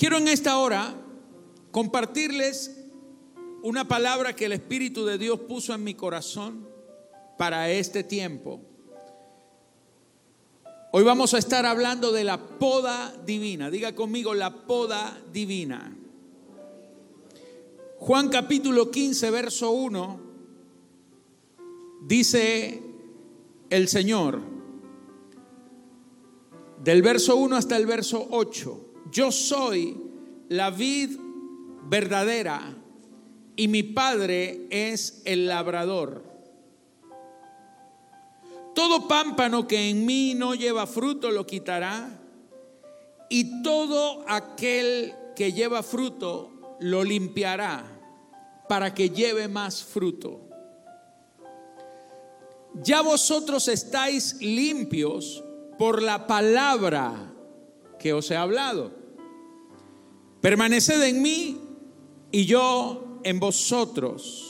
Quiero en esta hora compartirles una palabra que el Espíritu de Dios puso en mi corazón para este tiempo. Hoy vamos a estar hablando de la poda divina. Diga conmigo la poda divina. Juan capítulo 15, verso 1, dice el Señor, del verso 1 hasta el verso 8, yo soy la vid verdadera y mi Padre es el labrador. Todo pámpano que en mí no lleva fruto lo quitará y todo aquel que lleva fruto lo limpiará para que lleve más fruto. Ya vosotros estáis limpios por la palabra que os he hablado. Permaneced en mí y yo en vosotros.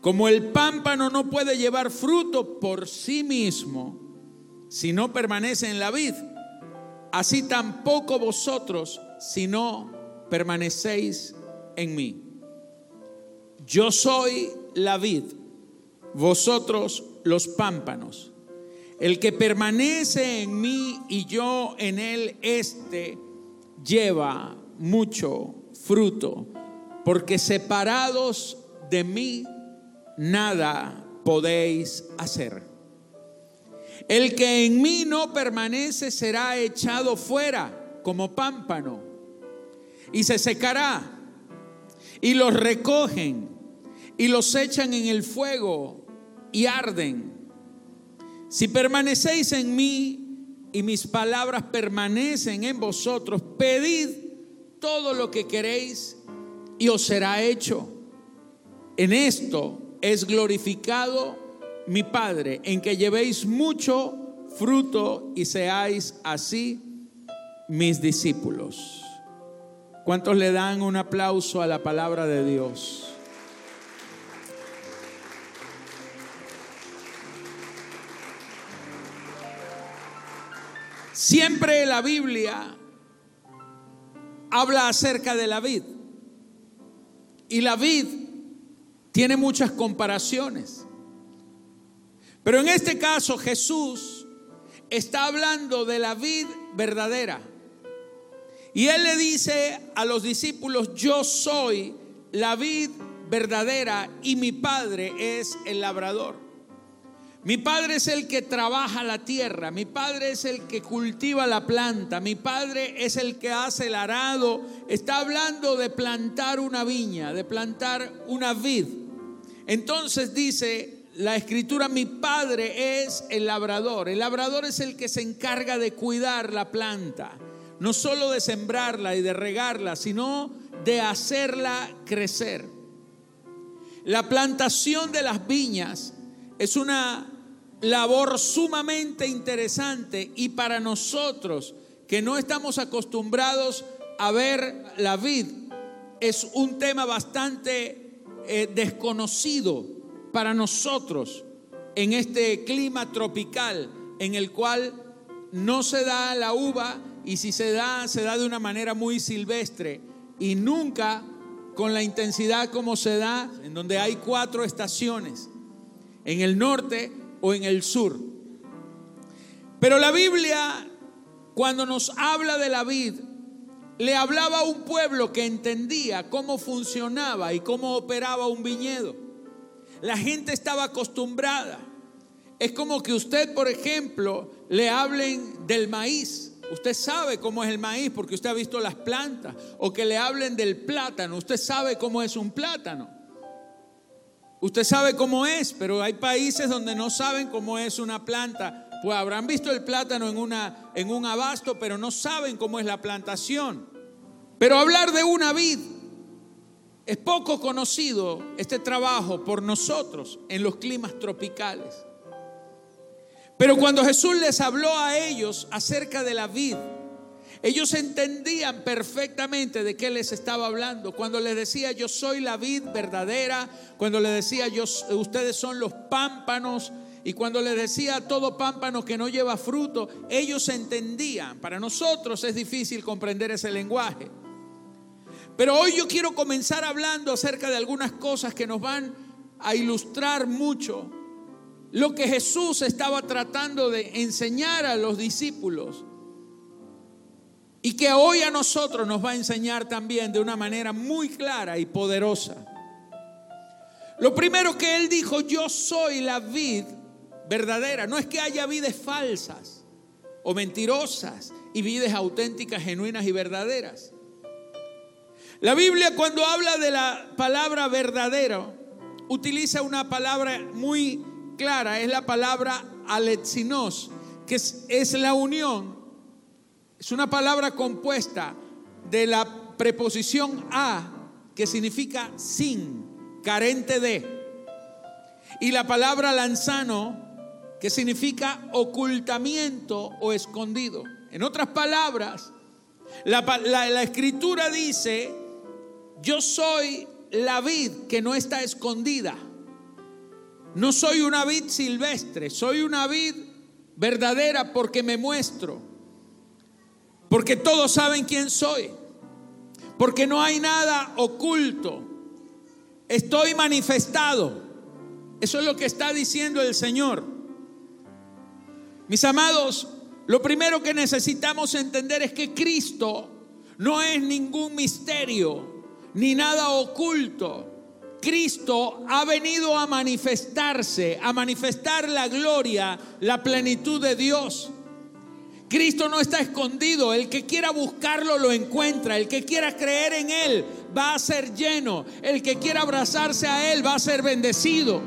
Como el pámpano no puede llevar fruto por sí mismo si no permanece en la vid, así tampoco vosotros si no permanecéis en mí. Yo soy la vid, vosotros los pámpanos. El que permanece en mí y yo en él, este lleva mucho fruto, porque separados de mí nada podéis hacer. El que en mí no permanece será echado fuera como pámpano y se secará. Y los recogen y los echan en el fuego y arden. Si permanecéis en mí y mis palabras permanecen en vosotros, pedid todo lo que queréis y os será hecho. En esto es glorificado mi Padre, en que llevéis mucho fruto y seáis así mis discípulos. ¿Cuántos le dan un aplauso a la palabra de Dios? Siempre la Biblia habla acerca de la vid. Y la vid tiene muchas comparaciones. Pero en este caso Jesús está hablando de la vid verdadera. Y él le dice a los discípulos, yo soy la vid verdadera y mi padre es el labrador. Mi padre es el que trabaja la tierra, mi padre es el que cultiva la planta, mi padre es el que hace el arado. Está hablando de plantar una viña, de plantar una vid. Entonces dice la escritura, mi padre es el labrador. El labrador es el que se encarga de cuidar la planta, no solo de sembrarla y de regarla, sino de hacerla crecer. La plantación de las viñas es una labor sumamente interesante y para nosotros que no estamos acostumbrados a ver la vid, es un tema bastante eh, desconocido para nosotros en este clima tropical en el cual no se da la uva y si se da, se da de una manera muy silvestre y nunca con la intensidad como se da en donde hay cuatro estaciones. En el norte o en el sur. Pero la Biblia, cuando nos habla de la vid, le hablaba a un pueblo que entendía cómo funcionaba y cómo operaba un viñedo. La gente estaba acostumbrada. Es como que usted, por ejemplo, le hablen del maíz. Usted sabe cómo es el maíz porque usted ha visto las plantas. O que le hablen del plátano. Usted sabe cómo es un plátano. Usted sabe cómo es, pero hay países donde no saben cómo es una planta. Pues habrán visto el plátano en, una, en un abasto, pero no saben cómo es la plantación. Pero hablar de una vid es poco conocido este trabajo por nosotros en los climas tropicales. Pero cuando Jesús les habló a ellos acerca de la vid, ellos entendían perfectamente de qué les estaba hablando. Cuando les decía yo soy la vid verdadera, cuando les decía yo ustedes son los pámpanos y cuando les decía todo pámpano que no lleva fruto, ellos entendían. Para nosotros es difícil comprender ese lenguaje. Pero hoy yo quiero comenzar hablando acerca de algunas cosas que nos van a ilustrar mucho lo que Jesús estaba tratando de enseñar a los discípulos y que hoy a nosotros nos va a enseñar también de una manera muy clara y poderosa. Lo primero que él dijo, yo soy la vid verdadera. No es que haya vides falsas o mentirosas y vides auténticas, genuinas y verdaderas. La Biblia cuando habla de la palabra verdadero, utiliza una palabra muy clara, es la palabra alexinos, que es, es la unión es una palabra compuesta de la preposición a, que significa sin, carente de, y la palabra lanzano, que significa ocultamiento o escondido. En otras palabras, la, la, escritura dice, yo soy la vid que no está escondida. No soy una vid silvestre, soy una vid verdadera porque me muestro. Porque todos saben quién soy. Porque no hay nada oculto. Estoy manifestado. Eso es lo que está diciendo el Señor. Mis amados, lo primero que necesitamos entender es que Cristo no es ningún misterio ni nada oculto. Cristo ha venido a manifestarse, a manifestar la gloria, la plenitud de Dios. Cristo no está escondido. El que quiera buscarlo lo encuentra. El que quiera creer en Él va a ser lleno. El que quiera abrazarse a Él va a ser bendecido.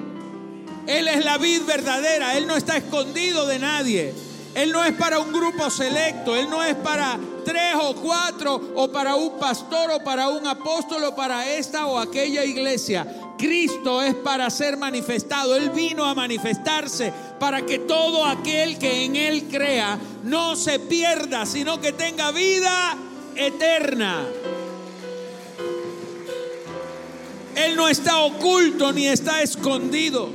Él es la vid verdadera. Él no está escondido de nadie. Él no es para un grupo selecto. Él no es para tres o cuatro o para un pastor o para un apóstol o para esta o aquella iglesia. Cristo es para ser manifestado. Él vino a manifestarse para que todo aquel que en Él crea no se pierda, sino que tenga vida eterna. Él no está oculto ni está escondido.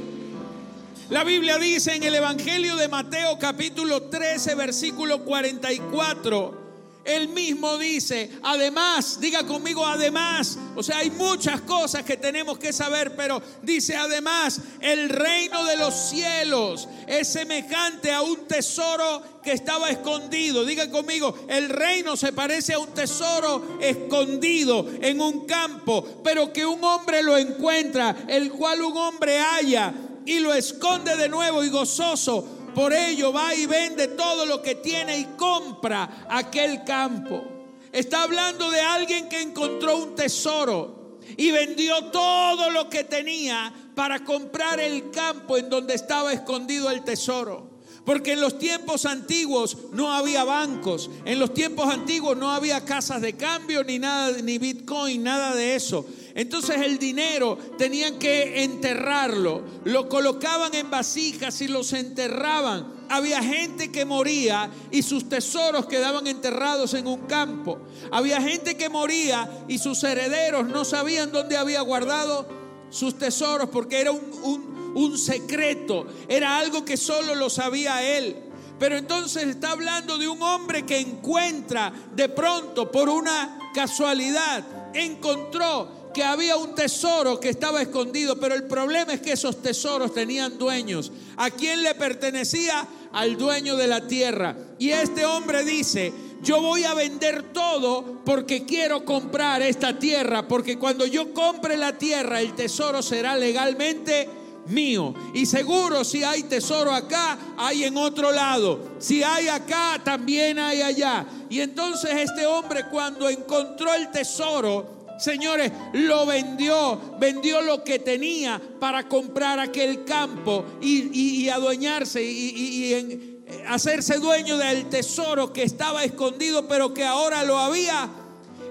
La Biblia dice en el Evangelio de Mateo capítulo 13 versículo 44 él mismo dice, además, diga conmigo además, o sea, hay muchas cosas que tenemos que saber, pero dice además, el reino de los cielos es semejante a un tesoro que estaba escondido. Diga conmigo, el reino se parece a un tesoro escondido en un campo, pero que un hombre lo encuentra, el cual un hombre halla y lo esconde de nuevo y gozoso por ello va y vende todo lo que tiene y compra aquel campo. Está hablando de alguien que encontró un tesoro y vendió todo lo que tenía para comprar el campo en donde estaba escondido el tesoro. Porque en los tiempos antiguos no había bancos, en los tiempos antiguos no había casas de cambio ni nada ni Bitcoin, nada de eso. Entonces el dinero tenían que enterrarlo, lo colocaban en vasijas y los enterraban. Había gente que moría y sus tesoros quedaban enterrados en un campo. Había gente que moría y sus herederos no sabían dónde había guardado sus tesoros porque era un, un secreto, era algo que solo lo sabía él. Pero entonces está hablando de un hombre que encuentra de pronto, por una casualidad, encontró que había un tesoro que estaba escondido, pero el problema es que esos tesoros tenían dueños. ¿A quién le pertenecía? Al dueño de la tierra. Y este hombre dice, yo voy a vender todo porque quiero comprar esta tierra, porque cuando yo compre la tierra, el tesoro será legalmente mío. Y seguro si hay tesoro acá, hay en otro lado. Si hay acá, también hay allá. Y entonces este hombre cuando encontró el tesoro, Señores, lo vendió, vendió lo que tenía para comprar aquel campo y, adueñarse y, y hacerse dueño del tesoro que estaba escondido, pero que ahora lo había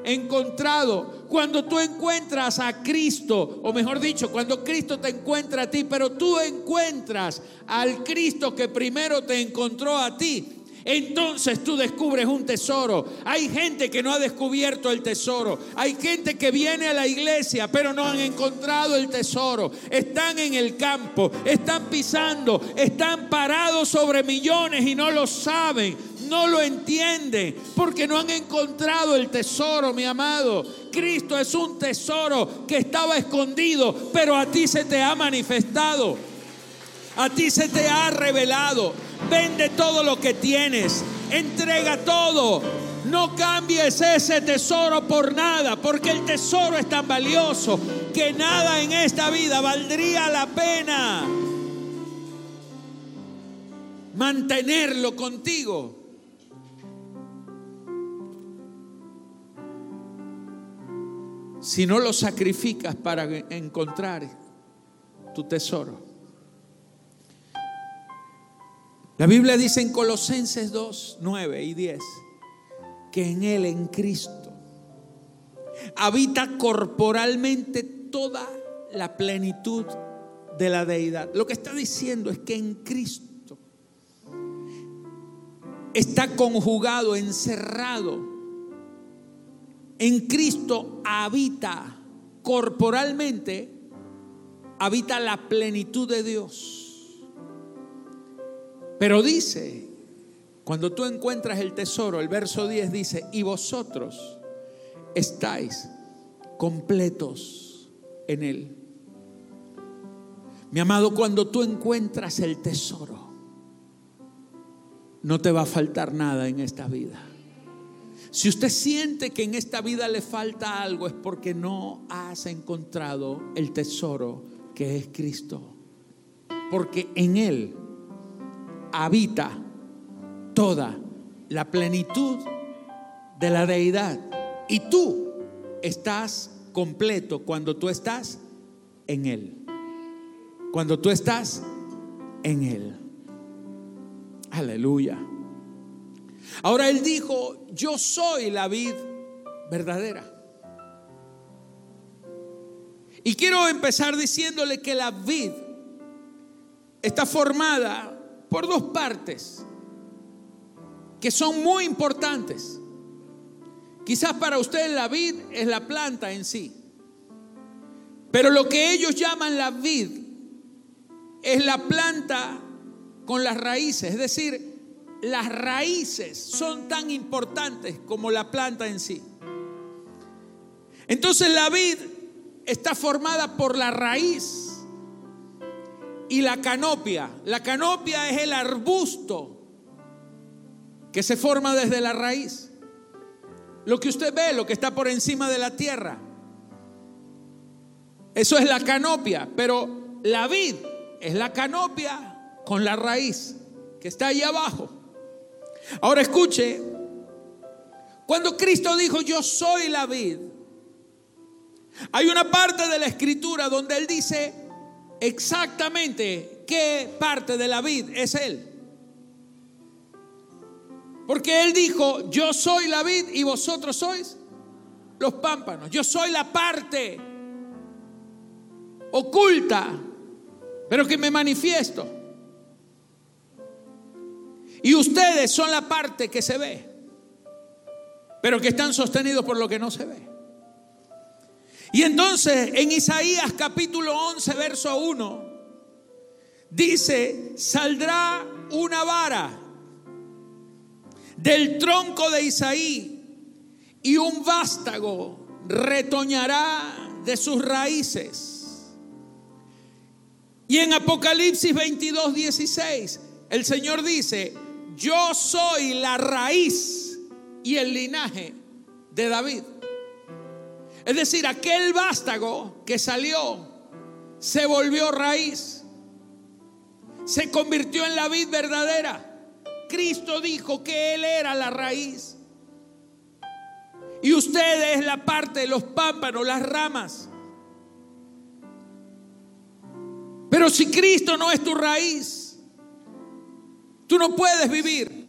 encontrado. Cuando tú encuentras a Cristo, o mejor dicho, cuando Cristo te encuentra a ti, pero tú encuentras al Cristo que primero te encontró a ti, entonces tú descubres un tesoro. Hay gente que no ha descubierto el tesoro. Hay gente que viene a la iglesia pero no han encontrado el tesoro. Están en el campo, están pisando, están parados sobre millones y no lo saben, no lo entienden porque no han encontrado el tesoro, mi amado. Cristo es un tesoro que estaba escondido, pero a ti se te ha manifestado. A ti se te ha revelado. Vende todo lo que tienes. Entrega todo. No cambies ese tesoro por nada, porque el tesoro es tan valioso que nada en esta vida valdría la pena mantenerlo contigo. Si no lo sacrificas para encontrar tu tesoro. La Biblia dice en Colosenses 2, 9 y 10 que en Él, en Cristo, habita corporalmente toda la plenitud de la deidad. Lo que está diciendo es que en Cristo está conjugado, encerrado. En Cristo habita corporalmente, habita la plenitud de Dios. Pero dice, cuando tú encuentras el tesoro, el verso 10 dice, y vosotros estáis completos en él. Mi amado, cuando tú encuentras el tesoro, no te va a faltar nada en esta vida. Si usted siente que en esta vida le falta algo es porque no has encontrado el tesoro que es Cristo. Porque en Él habita toda la plenitud de la deidad. Y tú estás completo cuando tú estás en Él. Cuando tú estás en Él. Aleluya. Ahora Él dijo, yo soy la vid verdadera. Y quiero empezar diciéndole que la vid está formada por dos partes que son muy importantes. Quizás para usted la vid es la planta en sí, pero lo que ellos llaman la vid es la planta con las raíces, es decir, las raíces son tan importantes como la planta en sí. Entonces la vid está formada por la raíz y la canopia. La canopia es el arbusto que se forma desde la raíz. Lo que usted ve, lo que está por encima de la tierra. Eso es la canopia, pero la vid es la canopia con la raíz que está ahí abajo. Ahora escuche, cuando Cristo dijo yo soy la vid, hay una parte de la escritura donde Él dice, exactamente qué parte de la vid es Él. Porque Él dijo, yo soy la vid y vosotros sois los pámpanos. Yo soy la parte oculta, pero que me manifiesto. Y ustedes son la parte que se ve, pero que están sostenidos por lo que no se ve. Y entonces en Isaías capítulo 11, verso 1, dice, saldrá una vara del tronco de Isaí y un vástago retoñará de sus raíces. Y en Apocalipsis 22, 16, el Señor dice, yo soy la raíz y el linaje de David. Es decir, aquel vástago que salió se volvió raíz, se convirtió en la vid verdadera. Cristo dijo que Él era la raíz. Y usted es la parte de los pámpanos, las ramas. Pero si Cristo no es tu raíz, tú no puedes vivir.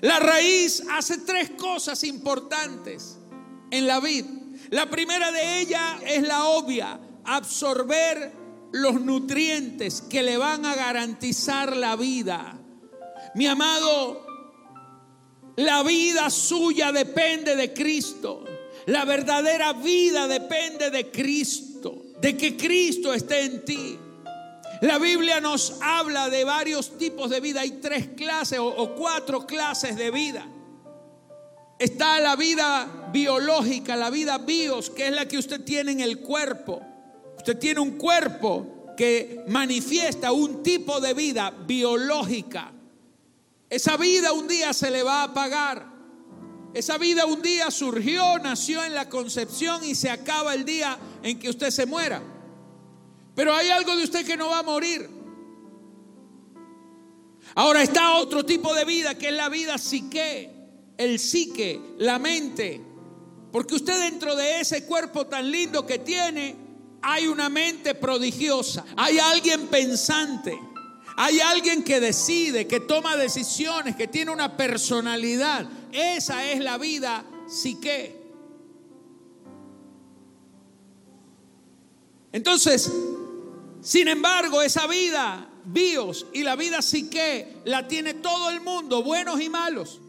La raíz hace tres cosas importantes en la vid. La primera de ellas es la obvia, absorber los nutrientes que le van a garantizar la vida. Mi amado, la vida suya depende de Cristo. La verdadera vida depende de Cristo, de que Cristo esté en ti. La Biblia nos habla de varios tipos de vida. Hay tres clases o, cuatro clases de vida. Está la vida biológica, la vida bios, que es la que usted tiene en el cuerpo. Usted tiene un cuerpo que manifiesta un tipo de vida biológica. Esa vida un día se le va a apagar. Esa vida un día surgió, nació en la concepción y se acaba el día en que usted se muera. Pero hay algo de usted que no va a morir. Ahora está otro tipo de vida que es la vida psique, el psique, la mente. Porque usted dentro de ese cuerpo tan lindo que tiene, hay una mente prodigiosa, hay alguien pensante, hay alguien que decide, que toma decisiones, que tiene una personalidad. Esa es la vida psique. Entonces, sin embargo, esa vida, bios y la vida psique, la tiene todo el mundo, buenos y malos.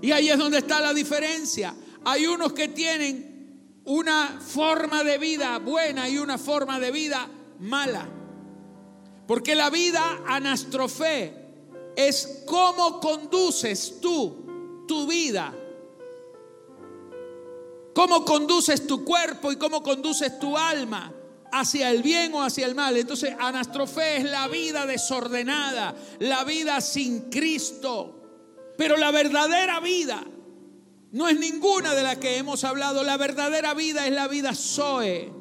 Y ahí es donde está la diferencia. Hay unos que tienen una forma de vida buena y una forma de vida mala. Porque la vida anastrofe es cómo conduces tú tu vida. Cómo conduces tu cuerpo y cómo conduces tu alma hacia el bien o hacia el mal. Entonces, anastrofé es la vida desordenada, la vida sin Cristo. Pero la verdadera vida no es ninguna de las que hemos hablado. La verdadera vida es la vida Zoe.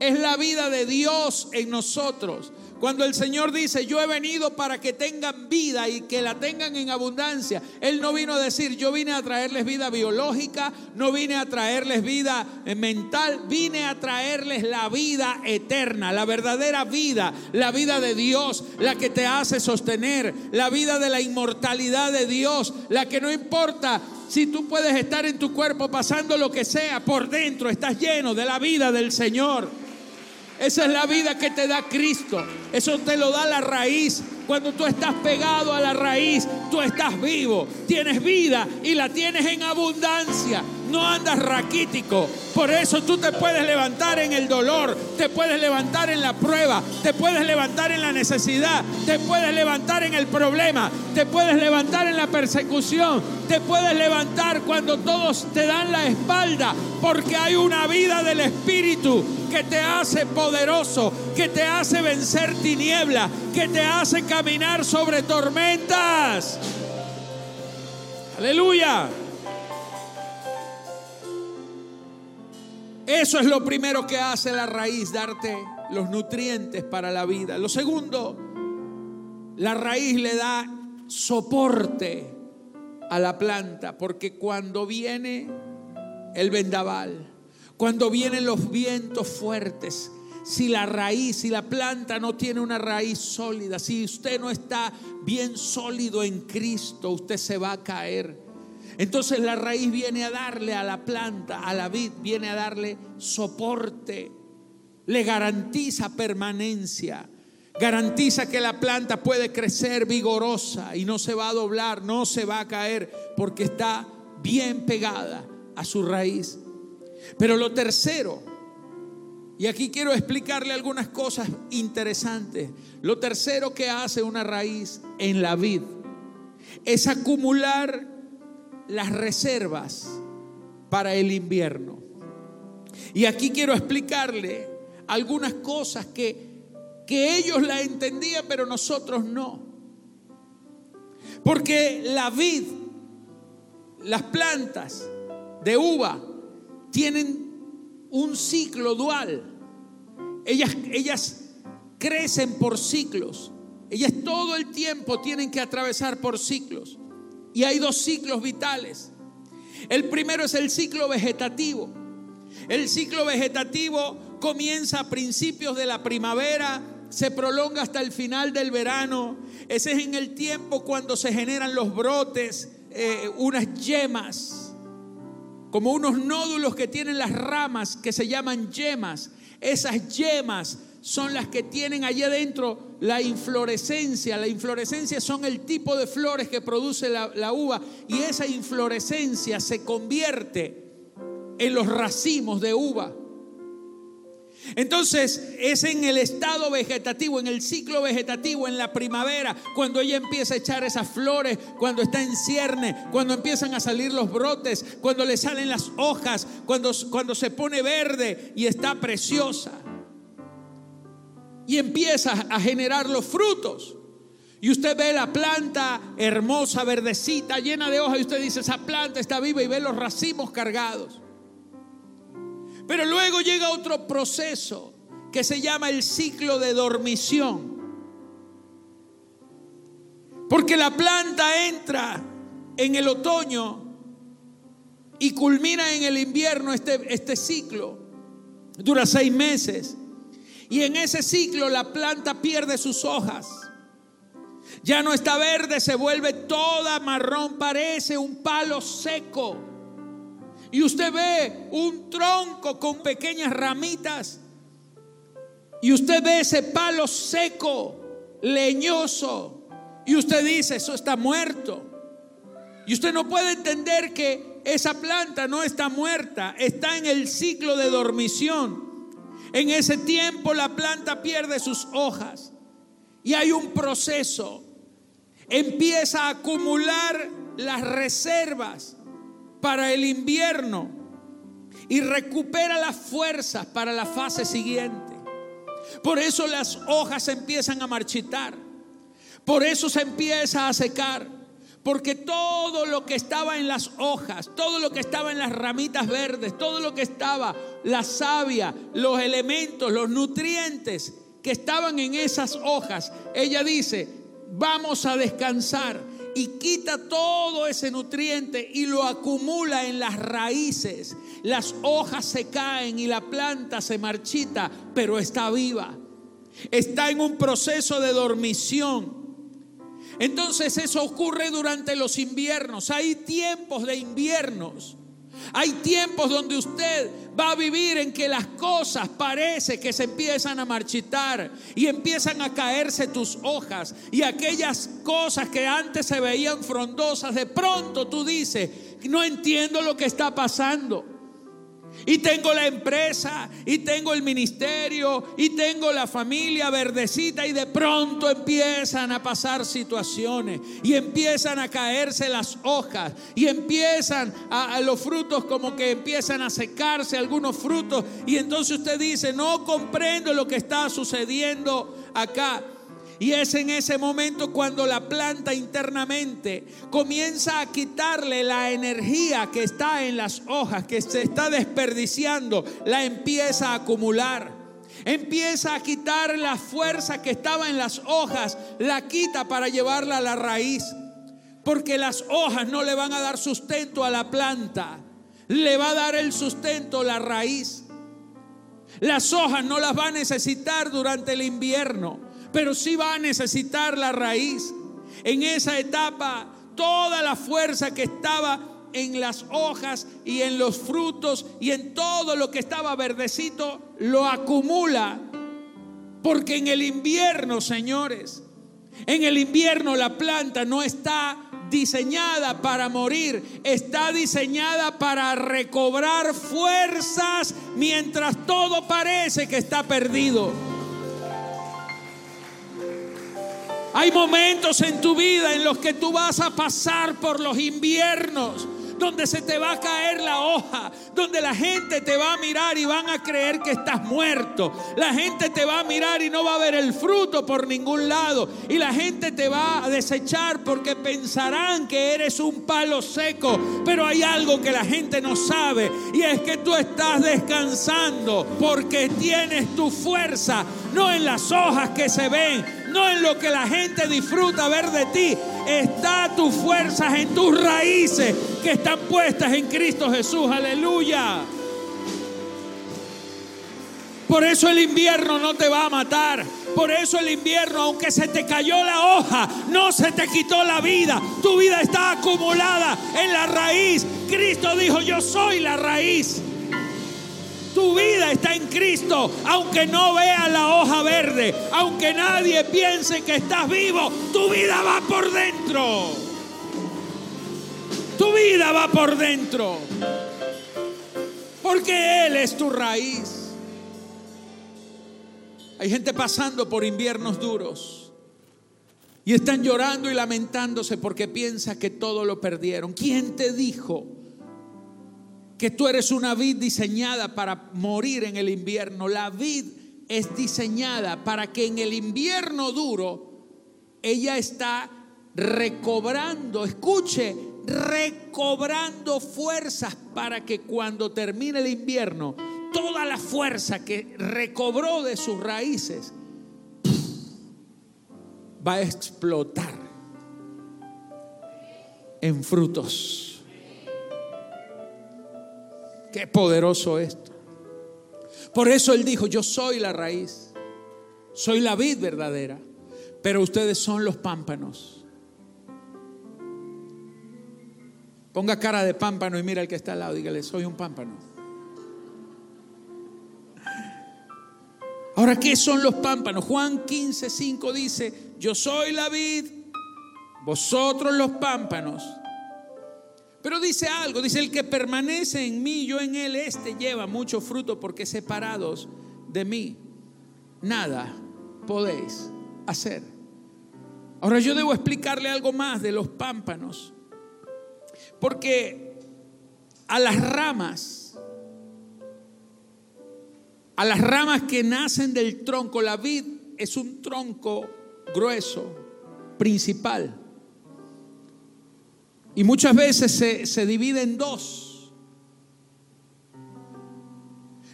Es la vida de Dios en nosotros. Cuando el Señor dice, yo he venido para que tengan vida y que la tengan en abundancia, Él no vino a decir, yo vine a traerles vida biológica, no vine a traerles vida eh, mental, vine a traerles la vida eterna, la verdadera vida, la vida de Dios, la que te hace sostener, la vida de la inmortalidad de Dios, la que no importa si tú puedes estar en tu cuerpo pasando lo que sea, por dentro estás lleno de la vida del Señor. Esa es la vida que te da Cristo. Eso te lo da la raíz. Cuando tú estás pegado a la raíz, tú estás vivo. Tienes vida y la tienes en abundancia. No andas raquítico. Por eso tú te puedes levantar en el dolor, te puedes levantar en la prueba, te puedes levantar en la necesidad, te puedes levantar en el problema, te puedes levantar en la persecución, te puedes levantar cuando todos te dan la espalda, porque hay una vida del Espíritu que te hace poderoso, que te hace vencer tinieblas, que te hace caminar sobre tormentas. Aleluya. Eso es lo primero que hace la raíz, darte los nutrientes para la vida. Lo segundo, la raíz le da soporte a la planta, porque cuando viene el vendaval, cuando vienen los vientos fuertes, si la raíz, si la planta no tiene una raíz sólida, si usted no está bien sólido en Cristo, usted se va a caer. Entonces la raíz viene a darle a la planta, a la vid, viene a darle soporte, le garantiza permanencia, garantiza que la planta puede crecer vigorosa y no se va a doblar, no se va a caer, porque está bien pegada a su raíz. Pero lo tercero, y aquí quiero explicarle algunas cosas interesantes, lo tercero que hace una raíz en la vid es acumular las reservas para el invierno. Y aquí quiero explicarle algunas cosas que, que ellos la entendían, pero nosotros no. Porque la vid, las plantas de uva, tienen un ciclo dual. Ellas, ellas crecen por ciclos. Ellas todo el tiempo tienen que atravesar por ciclos. Y hay dos ciclos vitales. El primero es el ciclo vegetativo. El ciclo vegetativo comienza a principios de la primavera, se prolonga hasta el final del verano. Ese es en el tiempo cuando se generan los brotes, eh, unas yemas, como unos nódulos que tienen las ramas que se llaman yemas. Esas yemas son las que tienen allí adentro la inflorescencia. La inflorescencia son el tipo de flores que produce la, uva y esa inflorescencia se convierte en los racimos de uva. Entonces es en el estado vegetativo, en el ciclo vegetativo, en la primavera, cuando ella empieza a echar esas flores, cuando está en cierne, cuando empiezan a salir los brotes, cuando le salen las hojas, cuando, cuando se pone verde y está preciosa. Y empieza a generar los frutos. Y usted ve la planta hermosa, verdecita, llena de hojas, y usted dice, esa planta está viva y ve los racimos cargados. Pero luego llega otro proceso que se llama el ciclo de dormición. Porque la planta entra en el otoño y culmina en el invierno este, este ciclo. Dura seis meses. Y en ese ciclo la planta pierde sus hojas. Ya no está verde, se vuelve toda marrón, parece un palo seco y usted ve un tronco con pequeñas ramitas y usted ve ese palo seco, leñoso, y usted dice, eso está muerto. Y usted no puede entender que esa planta no está muerta, está en el ciclo de dormición. En ese tiempo la planta pierde sus hojas y hay un proceso. Empieza a acumular las reservas para el invierno y recupera las fuerzas para la fase siguiente. Por eso las hojas empiezan a marchitar. Por eso se empieza a secar. Porque todo lo que estaba en las hojas, todo lo que estaba en las ramitas verdes, todo lo que estaba, la savia, los elementos, los nutrientes que estaban en esas hojas, ella dice, vamos a descansar y quita todo ese nutriente y lo acumula en las raíces. Las hojas se caen y la planta se marchita, pero está viva. Está en un proceso de dormición. Entonces eso ocurre durante los inviernos. Hay tiempos de inviernos hay tiempos donde usted va a vivir en que las cosas parece que se empiezan a marchitar y empiezan a caerse tus hojas y aquellas cosas que antes se veían frondosas, de pronto tú dices, no entiendo lo que está pasando. Y tengo la empresa, y tengo el ministerio, y tengo la familia verdecita, y de pronto empiezan a pasar situaciones, y empiezan a caerse las hojas, y empiezan a, los frutos como que empiezan a secarse algunos frutos, y entonces usted dice, no comprendo lo que está sucediendo acá. Y es en ese momento cuando la planta internamente comienza a quitarle la energía que está en las hojas, que se está desperdiciando, la empieza a acumular. Empieza a quitar la fuerza que estaba en las hojas, la quita para llevarla a la raíz. Porque las hojas no le van a dar sustento a la planta, le va a dar el sustento la raíz. Las hojas no las va a necesitar durante el invierno pero sí va a necesitar la raíz. En esa etapa, toda la fuerza que estaba en las hojas y en los frutos y en todo lo que estaba verdecito, lo acumula. Porque en el invierno, señores, en el invierno la planta no está diseñada para morir, está diseñada para recobrar fuerzas mientras todo parece que está perdido. Hay momentos en tu vida en los que tú vas a pasar por los inviernos donde se te va a caer la hoja, donde la gente te va a mirar y van a creer que estás muerto. La gente te va a mirar y no va a ver el fruto por ningún lado. Y la gente te va a desechar porque pensarán que eres un palo seco. Pero hay algo que la gente no sabe y es que tú estás descansando porque tienes tu fuerza, no en las hojas que se ven, no en lo que la gente disfruta ver de ti. Está tus fuerzas en tus raíces que están puestas en Cristo Jesús. Aleluya. Por eso el invierno no te va a matar. Por eso el invierno, aunque se te cayó la hoja, no se te quitó la vida. Tu vida está acumulada en la raíz. Cristo dijo, yo soy la raíz. Tu vida está en Cristo, aunque no vea la hoja verde, aunque nadie piense que estás vivo, tu vida va por dentro. Tu vida va por dentro. Porque Él es tu raíz. Hay gente pasando por inviernos duros y están llorando y lamentándose porque piensa que todo lo perdieron. ¿Quién te dijo que tú eres una vid diseñada para morir en el invierno? La vid es diseñada para que en el invierno duro ella está recobrando, escuche, recobrando fuerzas para que cuando termine el invierno toda la fuerza que recobró de sus raíces va a explotar en frutos. Qué poderoso esto. Por eso él dijo, yo soy la raíz, soy la vid verdadera, pero ustedes son los pámpanos. Ponga cara de pámpano y mira al que está al lado, dígale, soy un pámpano. Ahora, ¿qué son los pámpanos? Juan 15, 5 dice, yo soy la vid, vosotros los pámpanos. Pero dice algo, dice, el que permanece en mí, yo en él, este lleva mucho fruto porque separados de mí, nada podéis hacer. Ahora yo debo explicarle algo más de los pámpanos, porque a las ramas, a las ramas que nacen del tronco. La vid es un tronco grueso, principal. Y muchas veces se, divide en dos.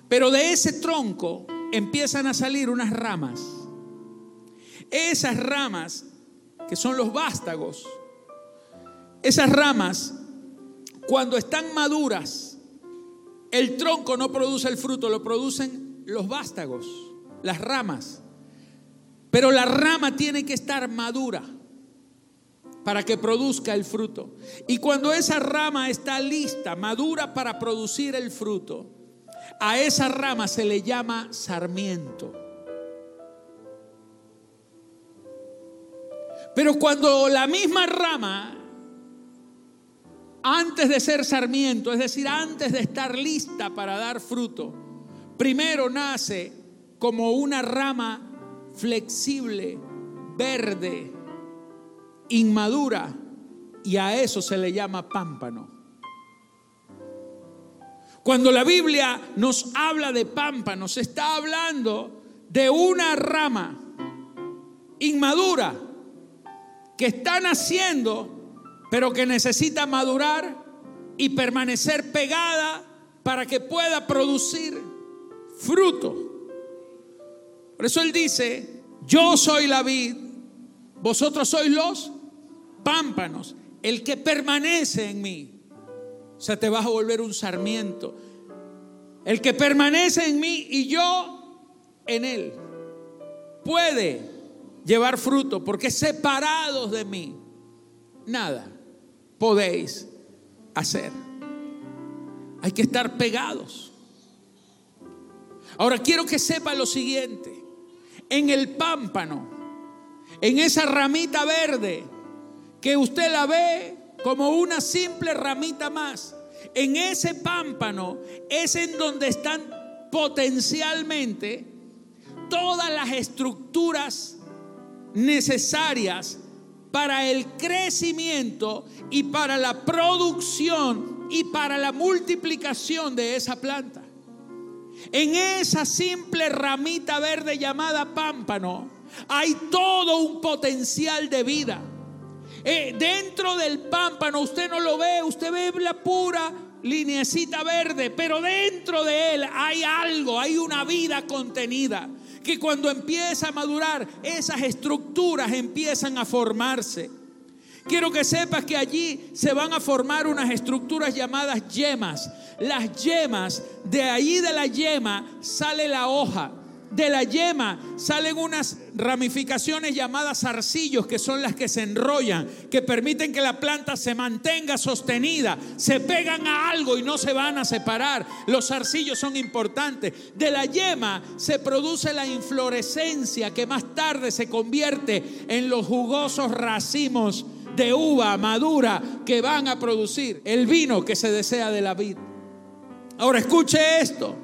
Pero de ese tronco empiezan a salir unas ramas. Esas ramas, que son los vástagos, esas ramas, cuando están maduras, el tronco no produce el fruto, lo producen los vástagos, las ramas. Pero la rama tiene que estar madura para que produzca el fruto. Y cuando esa rama está lista, madura para producir el fruto, a esa rama se le llama sarmiento. Pero cuando la misma rama, antes de ser sarmiento, es decir, antes de estar lista para dar fruto, Primero nace como una rama flexible, verde, inmadura, y a eso se le llama pámpano. Cuando la Biblia nos habla de pámpano, se está hablando de una rama inmadura que está naciendo, pero que necesita madurar y permanecer pegada para que pueda producir fruto. Por eso Él dice, yo soy la vid, vosotros sois los pámpanos, el que permanece en mí. O sea, te vas a volver un sarmiento. El que permanece en mí y yo en él puede llevar fruto, porque separados de mí, nada podéis hacer. Hay que estar pegados. Ahora quiero que sepa lo siguiente. En el pámpano, en esa ramita verde, que usted la ve como una simple ramita más, en ese pámpano es en donde están potencialmente todas las estructuras necesarias para el crecimiento y para la producción y para la multiplicación de esa planta. En esa simple ramita verde llamada pámpano hay todo un potencial de vida. Eh, dentro del pámpano usted no lo ve, usted ve la pura lineecita verde, pero dentro de él hay algo, hay una vida contenida que cuando empieza a madurar, esas estructuras empiezan a formarse. Quiero que sepas que allí se van a formar unas estructuras llamadas yemas. Las yemas, de ahí de la yema sale la hoja. De la yema salen unas ramificaciones llamadas zarcillos, que son las que se enrollan, que permiten que la planta se mantenga sostenida, se pegan a algo y no se van a separar. Los zarcillos son importantes. De la yema se produce la inflorescencia que más tarde se convierte en los jugosos racimos de uva madura que van a producir el vino que se desea de la vid. Ahora escuche esto.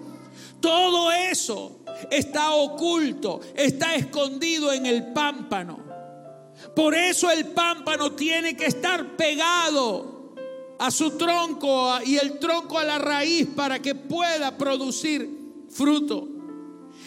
Todo eso está oculto, está escondido en el pámpano. Por eso el pámpano tiene que estar pegado a su tronco y el tronco a la raíz para que pueda producir fruto.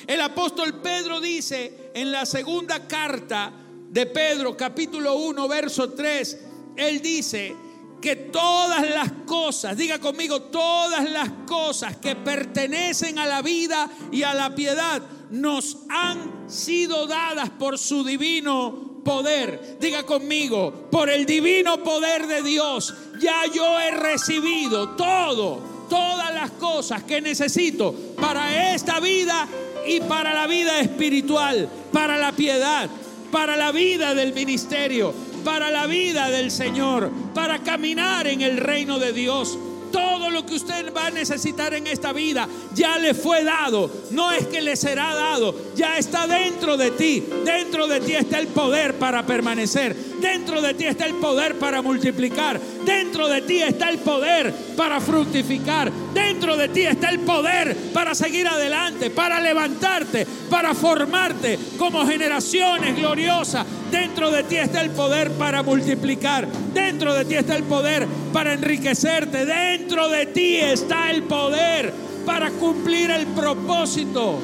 El apóstol Pedro dice en la segunda carta de Pedro, capítulo 1, verso 3, él dice que todas las cosas, diga conmigo, todas las cosas que pertenecen a la vida y a la piedad nos han sido dadas por su divino poder. Diga conmigo, por el divino poder de Dios, ya yo he recibido todo, todas las cosas que necesito para esta vida y para la vida espiritual, para la piedad para la vida del ministerio, para la vida del Señor, para caminar en el reino de Dios. Todo lo que usted va a necesitar en esta vida ya le fue dado. No es que le será dado, ya está dentro de ti. Dentro de ti está el poder para permanecer. Dentro de ti está el poder para multiplicar. Dentro de ti está el poder para fructificar. Dentro de ti está el poder para seguir adelante, para levantarte, para formarte como generaciones gloriosas. Dentro de ti está el poder para multiplicar. Dentro de ti está el poder para enriquecerte. Dentro de ti está el poder para cumplir el propósito.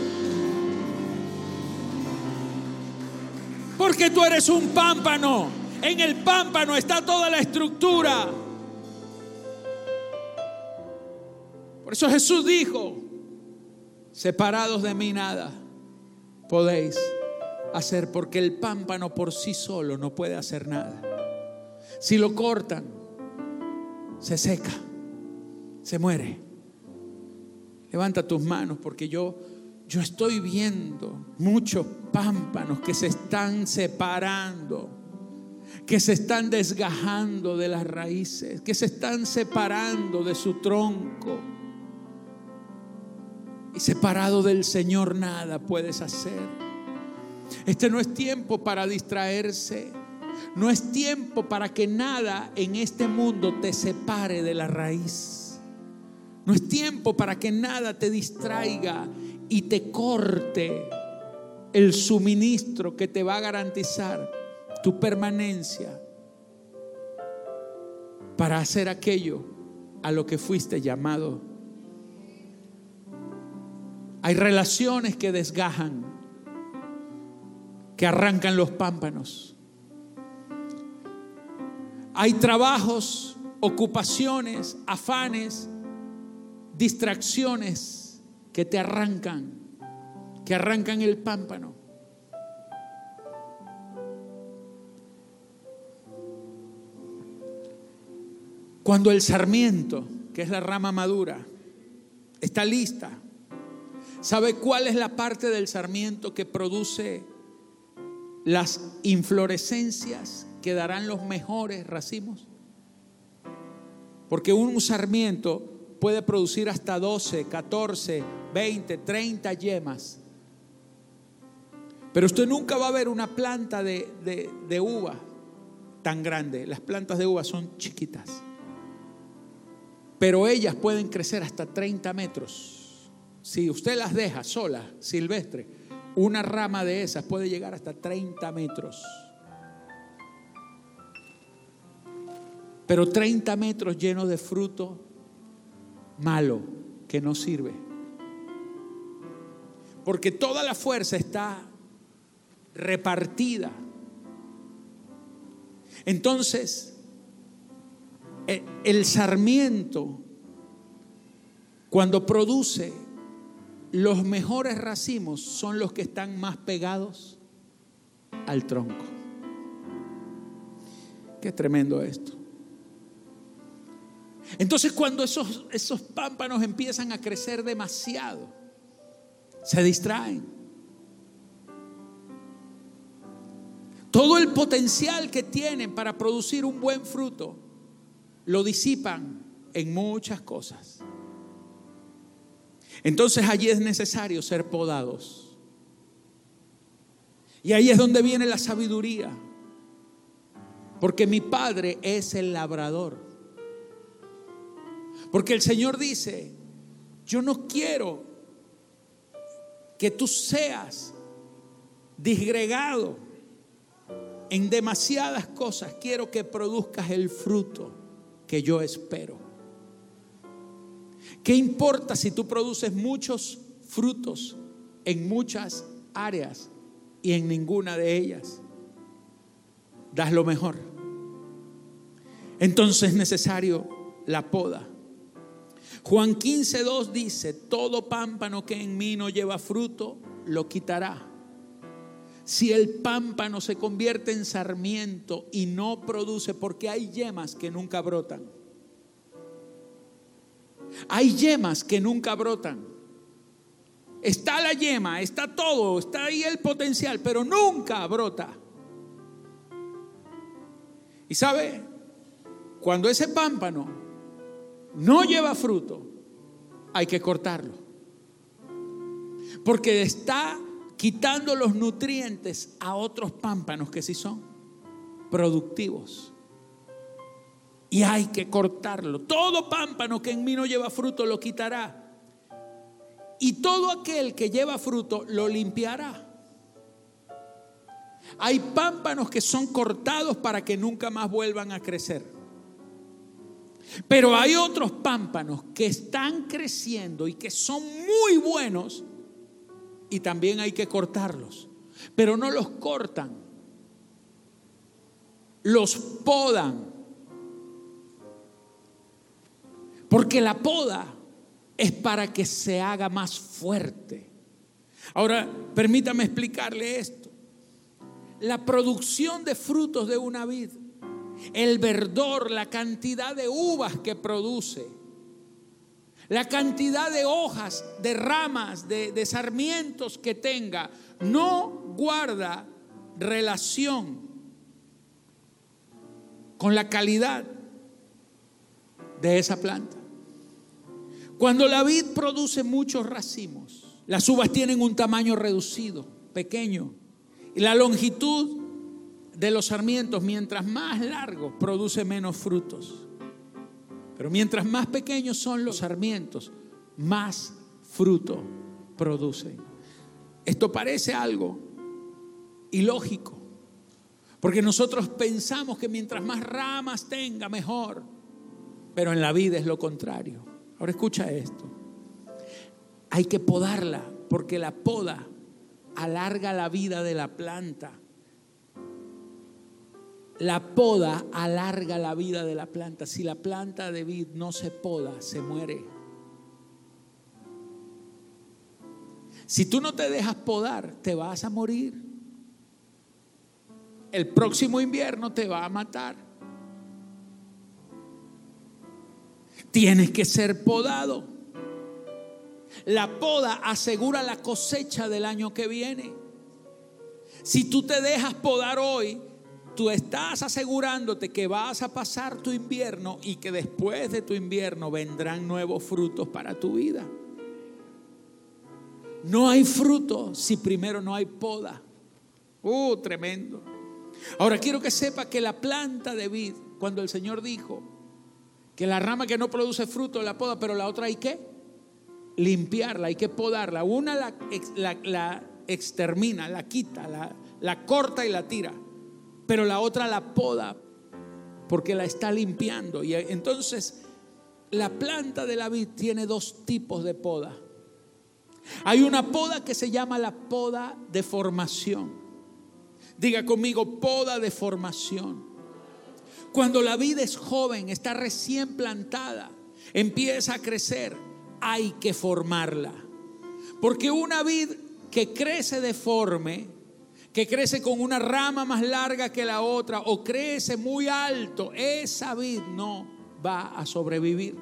Porque tú eres un pámpano. En el pámpano está toda la estructura. Por eso Jesús dijo, separados de mí nada podéis hacer, porque el pámpano por sí solo no puede hacer nada. Si lo cortan, se seca, se muere. Levanta tus manos porque yo yo estoy viendo muchos pámpanos que se están separando que se están desgajando de las raíces, que se están separando de su tronco. Y separado del Señor nada puedes hacer. Este no es tiempo para distraerse. No es tiempo para que nada en este mundo te separe de la raíz. No es tiempo para que nada te distraiga y te corte el suministro que te va a garantizar tu permanencia para hacer aquello a lo que fuiste llamado. Hay relaciones que desgajan, que arrancan los pámpanos. Hay trabajos, ocupaciones, afanes, distracciones que te arrancan, que arrancan el pámpano. Cuando el sarmiento, que es la rama madura, está lista, ¿sabe cuál es la parte del sarmiento que produce las inflorescencias que darán los mejores racimos? Porque un sarmiento puede producir hasta 12, 14, 20, 30 yemas. Pero usted nunca va a ver una planta de, de uva tan grande. Las plantas de uva son chiquitas pero ellas pueden crecer hasta 30 metros. Si usted las deja solas, silvestre, una rama de esas puede llegar hasta 30 metros. Pero 30 metros llenos de fruto malo que no sirve. Porque toda la fuerza está repartida. Entonces, eh, el sarmiento, cuando produce los mejores racimos son los que están más pegados al tronco. Qué tremendo esto. Entonces cuando esos, esos pámpanos empiezan a crecer demasiado, se distraen. Todo el potencial que tienen para producir un buen fruto lo disipan en muchas cosas. Entonces allí es necesario ser podados. Y ahí es donde viene la sabiduría. Porque mi Padre es el labrador. Porque el Señor dice, yo no quiero que tú seas disgregado en demasiadas cosas. Quiero que produzcas el fruto que yo espero. ¿Qué importa si tú produces muchos frutos en muchas áreas y en ninguna de ellas? Das lo mejor. Entonces es necesario la poda. Juan 15, 2 dice, todo pámpano que en mí no lleva fruto, lo quitará. Si el pámpano se convierte en sarmiento y no produce, porque hay yemas que nunca brotan. Hay yemas que nunca brotan. Está la yema, está todo, está ahí el potencial, pero nunca brota. Y sabe, cuando ese pámpano no lleva fruto, hay que cortarlo. Porque está quitando los nutrientes a otros pámpanos que sí son productivos. Y hay que cortarlo. Todo pámpano que en mí no lleva fruto lo quitará. Y todo aquel que lleva fruto lo limpiará. Hay pámpanos que son cortados para que nunca más vuelvan a crecer. Pero hay otros pámpanos que están creciendo y que son muy buenos y también hay que cortarlos. Pero no los cortan, los podan. Porque la poda es para que se haga más fuerte. Ahora, permítame explicarle esto. La producción de frutos de una vid el verdor, la cantidad de uvas que produce, la cantidad de hojas, de ramas, de, sarmientos que tenga, no guarda relación con la calidad de esa planta. Cuando la vid produce muchos racimos, las uvas tienen un tamaño reducido, pequeño, y la longitud de los sarmientos, mientras más largo, produce menos frutos. Pero mientras más pequeños son los sarmientos, más fruto producen. Esto parece algo ilógico, porque nosotros pensamos que mientras más ramas tenga, mejor. Pero en la vida es lo contrario. Ahora escucha esto. Hay que podarla, porque la poda alarga la vida de la planta la poda alarga la vida de la planta. Si la planta de vid no se poda, se muere. Si tú no te dejas podar, te vas a morir. El próximo invierno te va a matar. Tienes que ser podado. La poda asegura la cosecha del año que viene. Si tú te dejas podar hoy, tú estás asegurándote que vas a pasar tu invierno y que después de tu invierno vendrán nuevos frutos para tu vida. No hay fruto si primero no hay poda. Uh, tremendo. Ahora quiero que sepa que la planta de vid, cuando el Señor dijo que la rama que no produce fruto la poda, pero la otra hay que limpiarla, hay que podarla. Una la, extermina, la quita, la, la corta y la tira pero la otra la poda porque la está limpiando. Y entonces la planta de la vid tiene dos tipos de poda. Hay una poda que se llama la poda de formación. Diga conmigo, poda de formación. Cuando la vid es joven, está recién plantada, empieza a crecer, hay que formarla. Porque una vid que crece deforme que crece con una rama más larga que la otra o crece muy alto, esa vid no va a sobrevivir.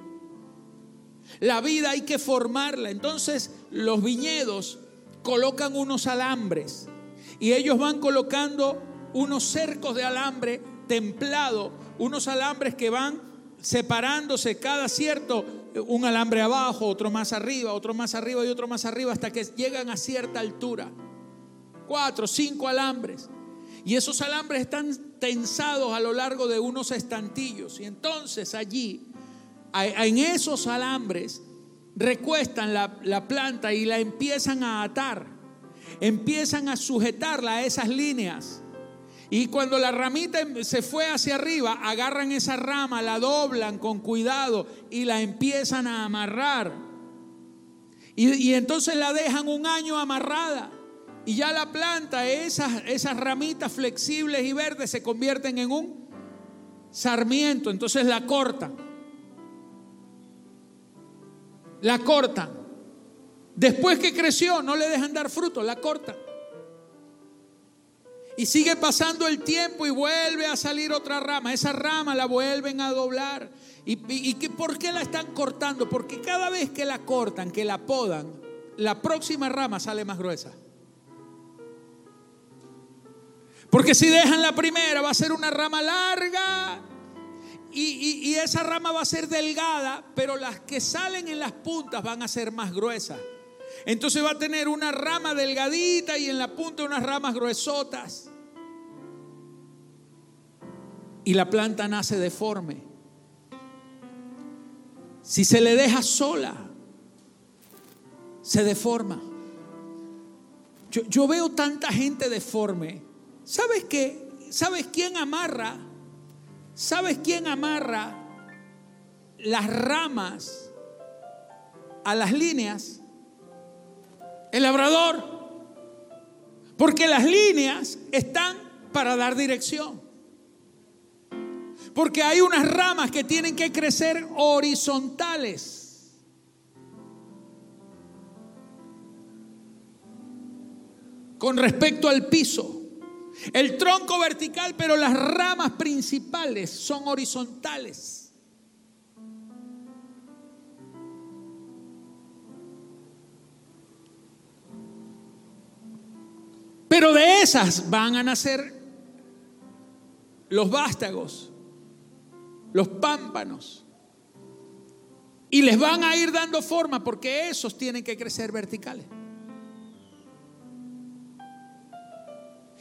La vida hay que formarla. Entonces los viñedos colocan unos alambres y ellos van colocando unos cercos de alambre templado, unos alambres que van separándose cada cierto, un alambre abajo, otro más arriba, otro más arriba y otro más arriba, hasta que llegan a cierta altura. Cuatro, cinco alambres. Y esos alambres están tensados a lo largo de unos estantillos. Y entonces allí, en esos alambres, recuestan la, la planta y la empiezan a atar. Empiezan a sujetarla a esas líneas. Y cuando la ramita em, se fue hacia arriba, agarran esa rama, la doblan con cuidado y la empiezan a amarrar. Y, entonces la dejan un año amarrada. Y ya la planta, esas, esas ramitas flexibles y verdes se convierten en un sarmiento. Entonces la cortan. La cortan. Después que creció, no le dejan dar fruto, la cortan. Y sigue pasando el tiempo y vuelve a salir otra rama. Esa rama la vuelven a doblar. ¿Y, por qué la están cortando? Porque cada vez que la cortan, que la podan, la próxima rama sale más gruesa. Porque si dejan la primera va a ser una rama larga y, y, esa rama va a ser delgada, pero las que salen en las puntas van a ser más gruesas. Entonces va a tener una rama delgadita y en la punta unas ramas gruesotas. Y la planta nace deforme. Si se le deja sola, se deforma. Yo, veo tanta gente deforme. ¿Sabes qué? ¿Sabes quién amarra? ¿Sabes quién amarra las ramas a las líneas? El labrador. Porque las líneas están para dar dirección. Porque hay unas ramas que tienen que crecer horizontales. Con respecto al piso. El tronco vertical, pero las ramas principales son horizontales. Pero de esas van a nacer los vástagos, los pámpanos. Y les van a ir dando forma porque esos tienen que crecer verticales.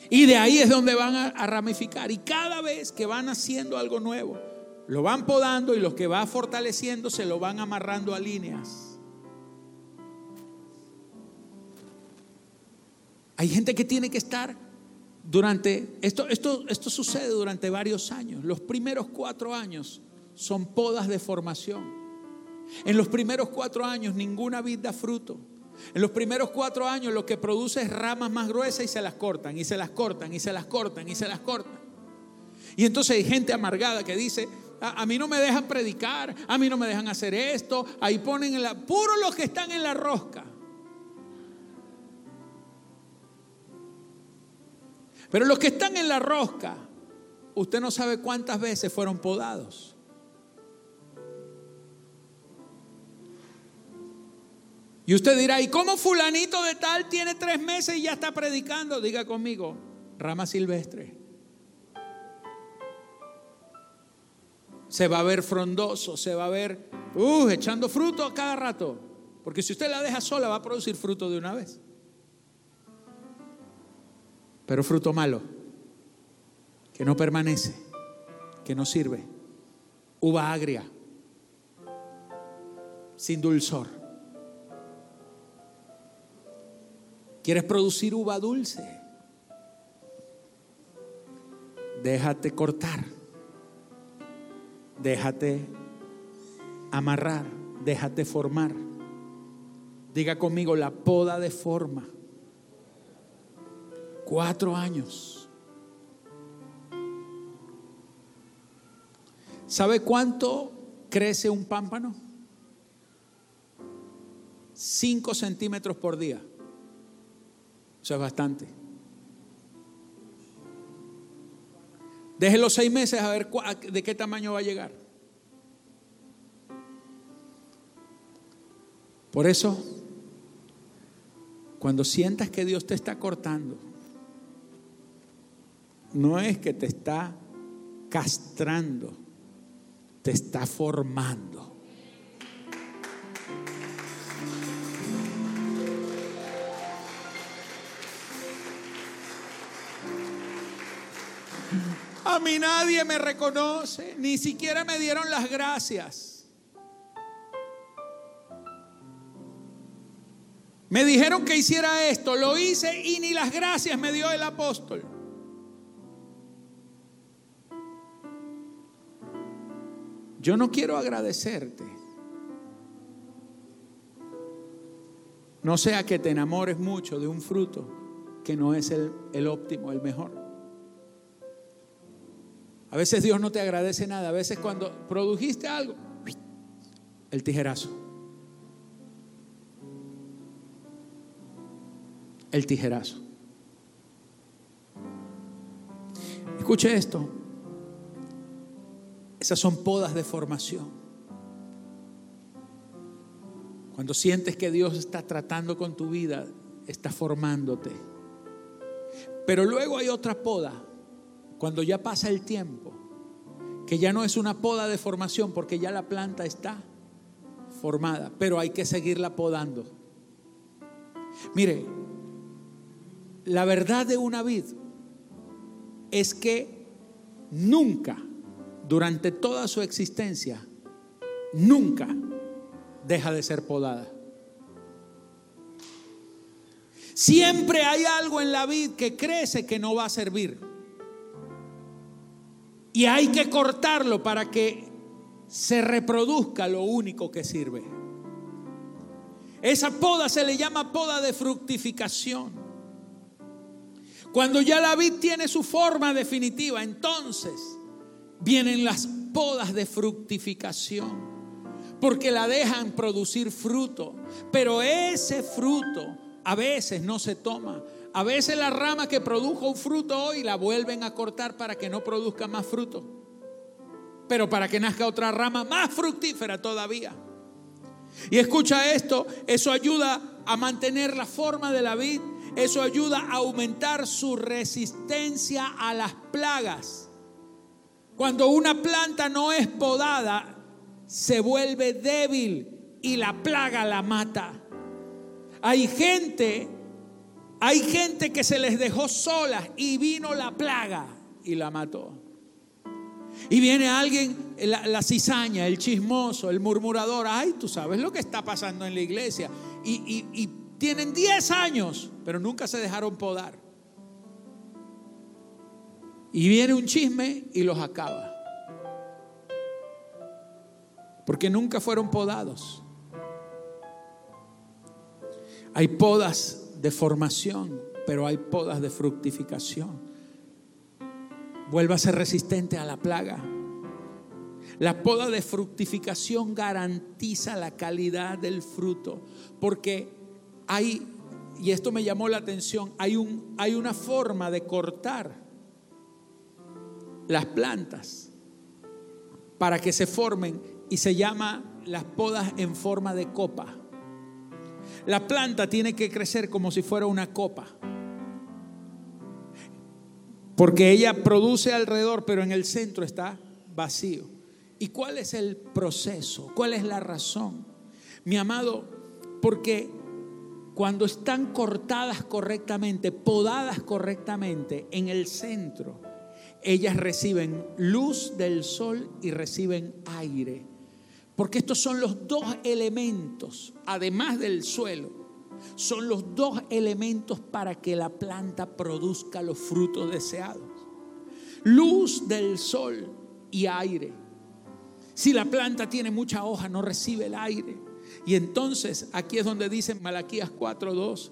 Y de ahí es donde van a, ramificar. Y cada vez que van haciendo algo nuevo, lo van podando y los que va fortaleciendo se lo van amarrando a líneas. Hay gente que tiene que estar durante, esto, esto, esto sucede durante varios años. Los primeros cuatro años son podas de formación. En los primeros cuatro años ninguna vid da fruto. En los primeros cuatro años lo que produce es ramas más gruesas y se las cortan, y se las cortan, y se las cortan, y se las cortan. Y entonces hay gente amargada que dice, a, mí no me dejan predicar, a mí no me dejan hacer esto, ahí ponen la, puro los que están en la rosca. Pero los que están en la rosca, usted no sabe cuántas veces fueron podados. Y usted dirá, ¿y cómo fulanito de tal tiene tres meses y ya está predicando? Diga conmigo, rama silvestre. Se va a ver frondoso, se va a ver uh, echando fruto a cada rato. Porque si usted la deja sola va a producir fruto de una vez pero fruto malo, que no permanece, que no sirve. Uva agria, sin dulzor. ¿Quieres producir uva dulce? Déjate cortar, déjate amarrar, déjate formar. Diga conmigo, la poda de forma Cuatro años. ¿Sabe cuánto crece un pámpano? Cinco centímetros por día. Eso es bastante. los seis meses a ver de qué tamaño va a llegar. Por eso, cuando sientas que Dios te está cortando, no es que te está castrando, te está formando. A mí nadie me reconoce, ni siquiera me dieron las gracias. Me dijeron que hiciera esto, lo hice y ni las gracias me dio el apóstol. Yo no quiero agradecerte. No sea que te enamores mucho de un fruto que no es el, el óptimo, el mejor. A veces Dios no te agradece nada. A veces cuando produjiste algo, el tijerazo. El tijerazo. Escuche esto. Esas son podas de formación. Cuando sientes que Dios está tratando con tu vida, está formándote. Pero luego hay otra poda cuando ya pasa el tiempo, que ya no es una poda de formación porque ya la planta está formada, pero hay que seguirla podando. Mire, la verdad de una vid es que nunca, durante toda su existencia, nunca deja de ser podada. Siempre hay algo en la vid que crece que no va a servir. Y hay que cortarlo para que se reproduzca lo único que sirve. Esa poda se le llama poda de fructificación. Cuando ya la vid tiene su forma definitiva, entonces vienen las podas de fructificación. Porque la dejan producir fruto. Pero ese fruto a veces no se toma a veces la rama que produjo un fruto hoy la vuelven a cortar para que no produzca más fruto. Pero para que nazca otra rama más fructífera todavía. Y escucha esto, eso ayuda a mantener la forma de la vid, eso ayuda a aumentar su resistencia a las plagas. Cuando una planta no es podada, se vuelve débil y la plaga la mata. Hay gente hay gente que se les dejó solas y vino la plaga y la mató. Y viene alguien, la, cizaña, el chismoso, el murmurador. Ay, tú sabes lo que está pasando en la iglesia. Y, tienen 10 años, pero nunca se dejaron podar. Y viene un chisme y los acaba. Porque nunca fueron podados. Hay podas de formación, pero hay podas de fructificación. Vuelva a ser resistente a la plaga. La poda de fructificación garantiza la calidad del fruto, porque hay, y esto me llamó la atención, hay, un, hay una forma de cortar las plantas para que se formen y se llama las podas en forma de copa. La planta tiene que crecer como si fuera una copa. Porque ella produce alrededor, pero en el centro está vacío. ¿Y cuál es el proceso? ¿Cuál es la razón? Mi amado, porque cuando están cortadas correctamente, podadas correctamente en el centro, ellas reciben luz del sol y reciben aire. Porque estos son los dos elementos, además del suelo, son los dos elementos para que la planta produzca los frutos deseados. Luz del sol y aire. Si la planta tiene mucha hoja, no recibe el aire. Y entonces aquí es donde dice Malaquías 4:2,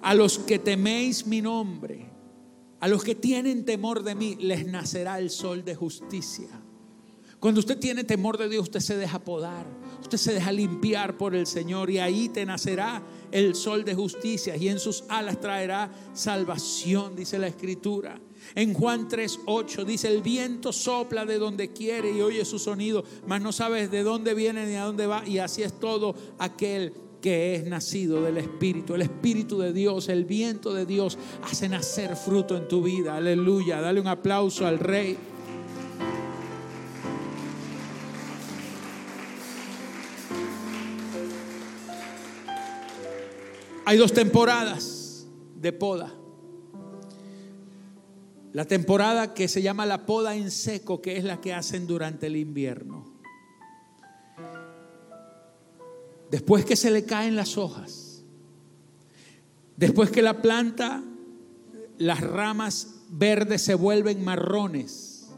a los que teméis mi nombre, a los que tienen temor de mí, les nacerá el sol de justicia cuando usted tiene temor de Dios, usted se deja podar, usted se deja limpiar por el Señor y ahí te nacerá el sol de justicia y en sus alas traerá salvación, dice la escritura. En Juan 3:8 dice, el viento sopla de donde quiere y oye su sonido, mas no sabes de dónde viene ni a dónde va y así es todo aquel que es nacido del Espíritu. El Espíritu de Dios, el viento de Dios hace nacer fruto en tu vida. Aleluya. Dale un aplauso al Rey. Hay dos temporadas de poda. La temporada que se llama la poda en seco, que es la que hacen durante el invierno. Después que se le caen las hojas, después que la planta, las ramas verdes se vuelven marrones.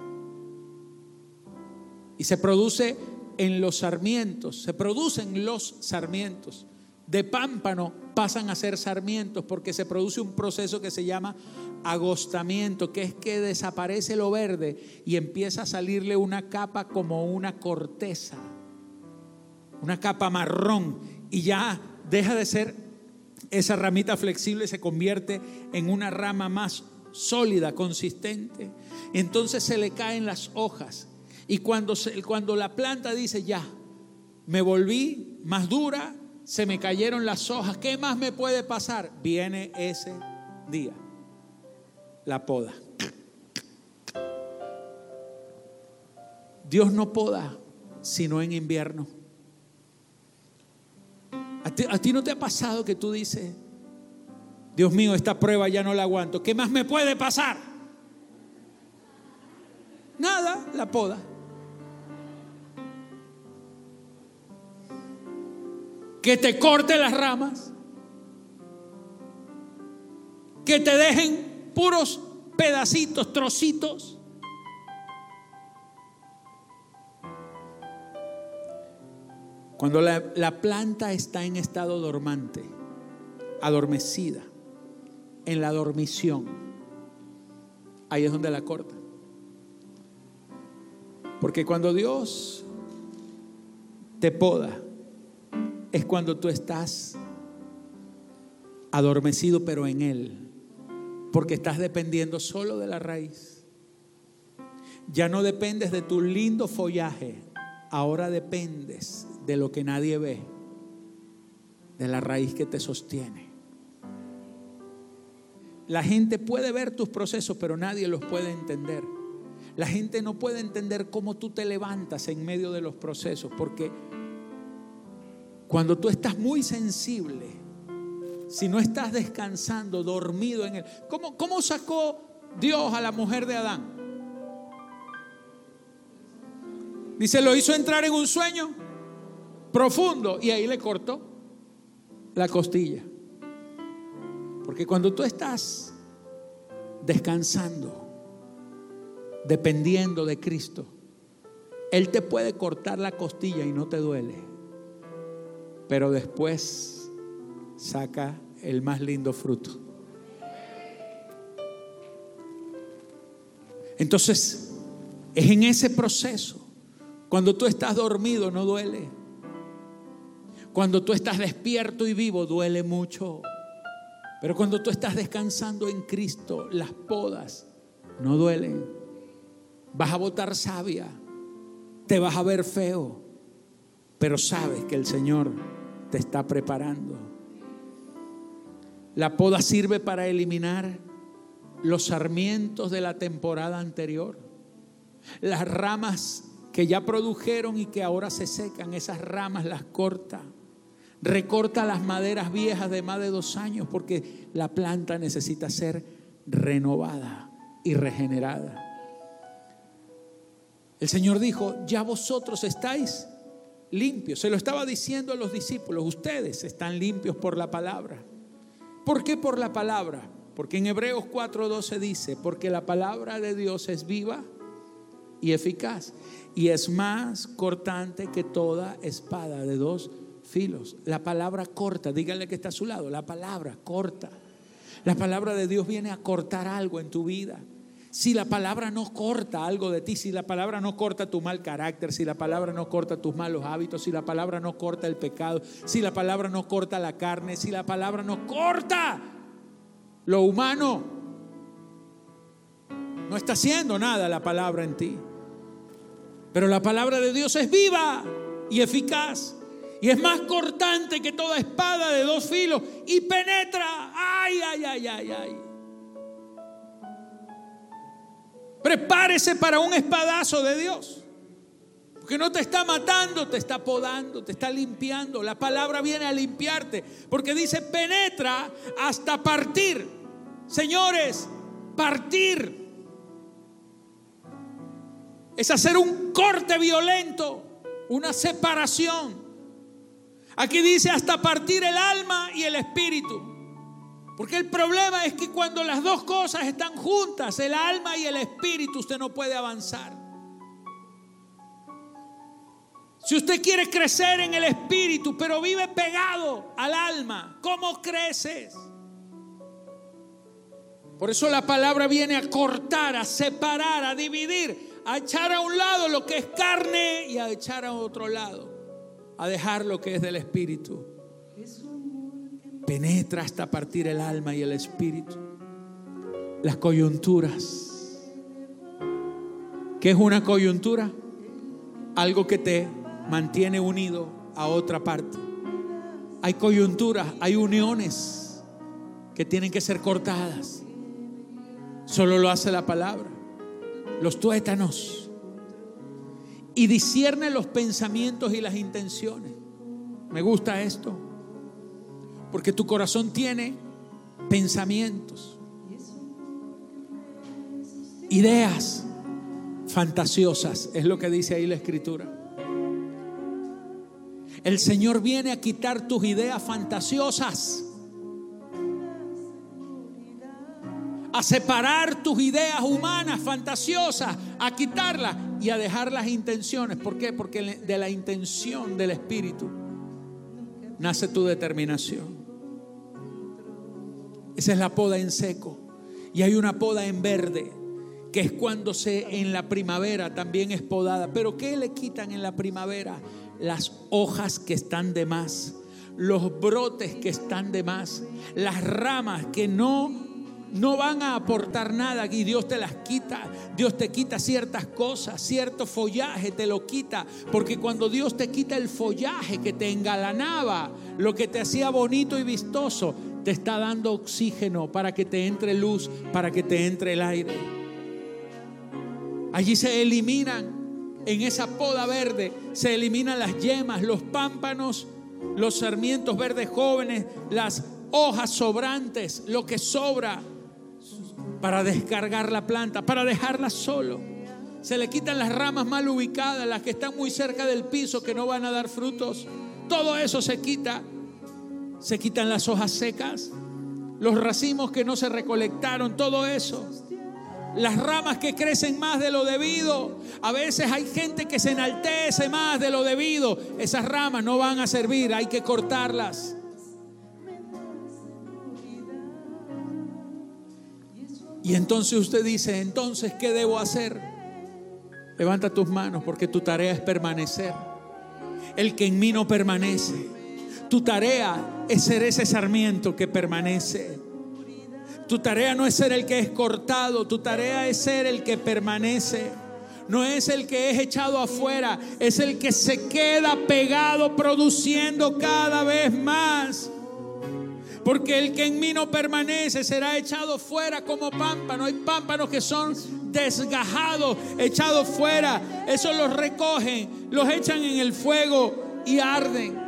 Y se produce en los sarmientos, se producen los sarmientos. De pámpano pasan a ser sarmientos porque se produce un proceso que se llama agostamiento, que es que desaparece lo verde y empieza a salirle una capa como una corteza, una capa marrón y ya deja de ser esa ramita flexible se convierte en una rama más sólida, consistente. Entonces se le caen las hojas y cuando, cuando la planta dice ya, me volví más dura, se me cayeron las hojas, ¿qué más me puede pasar? Viene ese día la poda. Dios no poda sino en invierno. ¿A ti, no te ha pasado que tú dices, Dios mío, esta prueba ya no la aguanto? ¿Qué más me puede pasar? Nada, la poda. Que te corte las ramas. Que te dejen puros pedacitos, trocitos. Cuando la, la, planta está en estado dormante, adormecida, en la dormición, ahí es donde la corta. Porque cuando Dios te poda, es cuando tú estás adormecido pero en Él porque estás dependiendo solo de la raíz. Ya no dependes de tu lindo follaje, ahora dependes de lo que nadie ve, de la raíz que te sostiene. La gente puede ver tus procesos, pero nadie los puede entender. La gente no puede entender cómo tú te levantas en medio de los procesos, porque cuando tú estás muy sensible, si no estás descansando, dormido en él. ¿Cómo, ¿Cómo, sacó Dios a la mujer de Adán? Dice, lo hizo entrar en un sueño profundo y ahí le cortó la costilla. Porque cuando tú estás descansando, dependiendo de Cristo, Él te puede cortar la costilla y no te duele. Pero después saca el más lindo fruto. Entonces, es en ese proceso. Cuando tú estás dormido no duele. Cuando tú estás despierto y vivo duele mucho. Pero cuando tú estás descansando en Cristo, las podas no duelen. Vas a botar sabia, te vas a ver feo, pero sabes que el Señor te está preparando. La poda sirve para eliminar los sarmientos de la temporada anterior. Las ramas que ya produjeron y que ahora se secan, esas ramas las corta. Recorta las maderas viejas de más de dos años porque la planta necesita ser renovada y regenerada. El Señor dijo, ya vosotros estáis limpios. Se lo estaba diciendo a los discípulos, ustedes están limpios por la palabra. ¿Por qué por la palabra? Porque en Hebreos 4:12 dice, porque la palabra de Dios es viva y eficaz y es más cortante que toda espada de dos filos. La palabra corta, dígale que está a su lado, la palabra corta. La palabra de Dios viene a cortar algo en tu vida. Si la palabra no corta algo de ti, si la palabra no corta tu mal carácter, si la palabra no corta tus malos hábitos, si la palabra no corta el pecado, si la palabra no corta la carne, si la palabra no corta lo humano, no está haciendo nada la palabra en ti. Pero la palabra de Dios es viva y eficaz Y es más cortante que toda espada de dos filos y penetra. Ay, ay, ay, ay, ay. Prepárese para un espadazo de Dios. Porque no te está matando, te está podando, te está limpiando. La palabra viene a limpiarte. Porque dice, penetra hasta partir. Señores, partir es hacer un corte violento, una separación. Aquí dice hasta partir el alma y el espíritu. Porque el problema es que cuando las dos cosas están juntas, el alma y el espíritu, usted no puede avanzar. Si usted quiere crecer en el espíritu, pero vive pegado al alma, ¿cómo creces? Por eso la palabra viene a cortar, a separar, a dividir, a echar a un lado lo que es carne y a echar a otro lado a dejar lo que es del Espíritu. Penetra hasta partir el alma y el espíritu. Las coyunturas. ¿Qué es una coyuntura? Algo que te mantiene unido a otra parte. Hay coyunturas, hay uniones que tienen que ser cortadas. Solo lo hace la palabra. Los tuétanos y discierne los pensamientos y las intenciones. Me gusta esto, porque tu corazón tiene pensamientos, ideas fantasiosas, es lo que dice ahí la escritura. El Señor viene a quitar tus ideas fantasiosas. a separar tus ideas humanas, fantasiosas, a quitarlas y a dejar las intenciones. ¿Por qué? Porque de la intención del Espíritu nace tu determinación. Esa es la poda en seco. Y hay una poda en verde, que es cuando se en la primavera también es podada. Pero ¿qué le quitan en la primavera? Las hojas que están de más, los brotes que están de más, las ramas que no no van a aportar nada y Dios te las quita. Dios te quita ciertas cosas, cierto follaje te lo quita. Porque cuando Dios te quita el follaje que te engalanaba, lo que te hacía bonito y vistoso, te está dando oxígeno para que te entre luz, para que te entre el aire. Allí se eliminan, en esa poda verde, se eliminan las yemas, los pámpanos, los sarmientos verdes jóvenes, las hojas sobrantes, lo que sobra para descargar la planta, para dejarla solo. Se le quitan las ramas mal ubicadas, las que están muy cerca del piso, que no van a dar frutos. Todo eso se quita. Se quitan las hojas secas, los racimos que no se recolectaron, todo eso. Las ramas que crecen más de lo debido. A veces hay gente que se enaltece más de lo debido. Esas ramas no van a servir, hay que cortarlas. Y entonces usted dice, entonces, ¿qué debo hacer? Levanta tus manos porque tu tarea es permanecer. El que en mí no permanece. Tu tarea es ser ese sarmiento que permanece. Tu tarea no es ser el que es cortado, tu tarea es ser el que permanece. No es el que es echado afuera, es el que se queda pegado produciendo cada vez más. Porque el que en mí no permanece será echado fuera como pámpano. Hay pámpanos que son desgajados, echados fuera. Esos los recogen, los echan en el fuego y arden.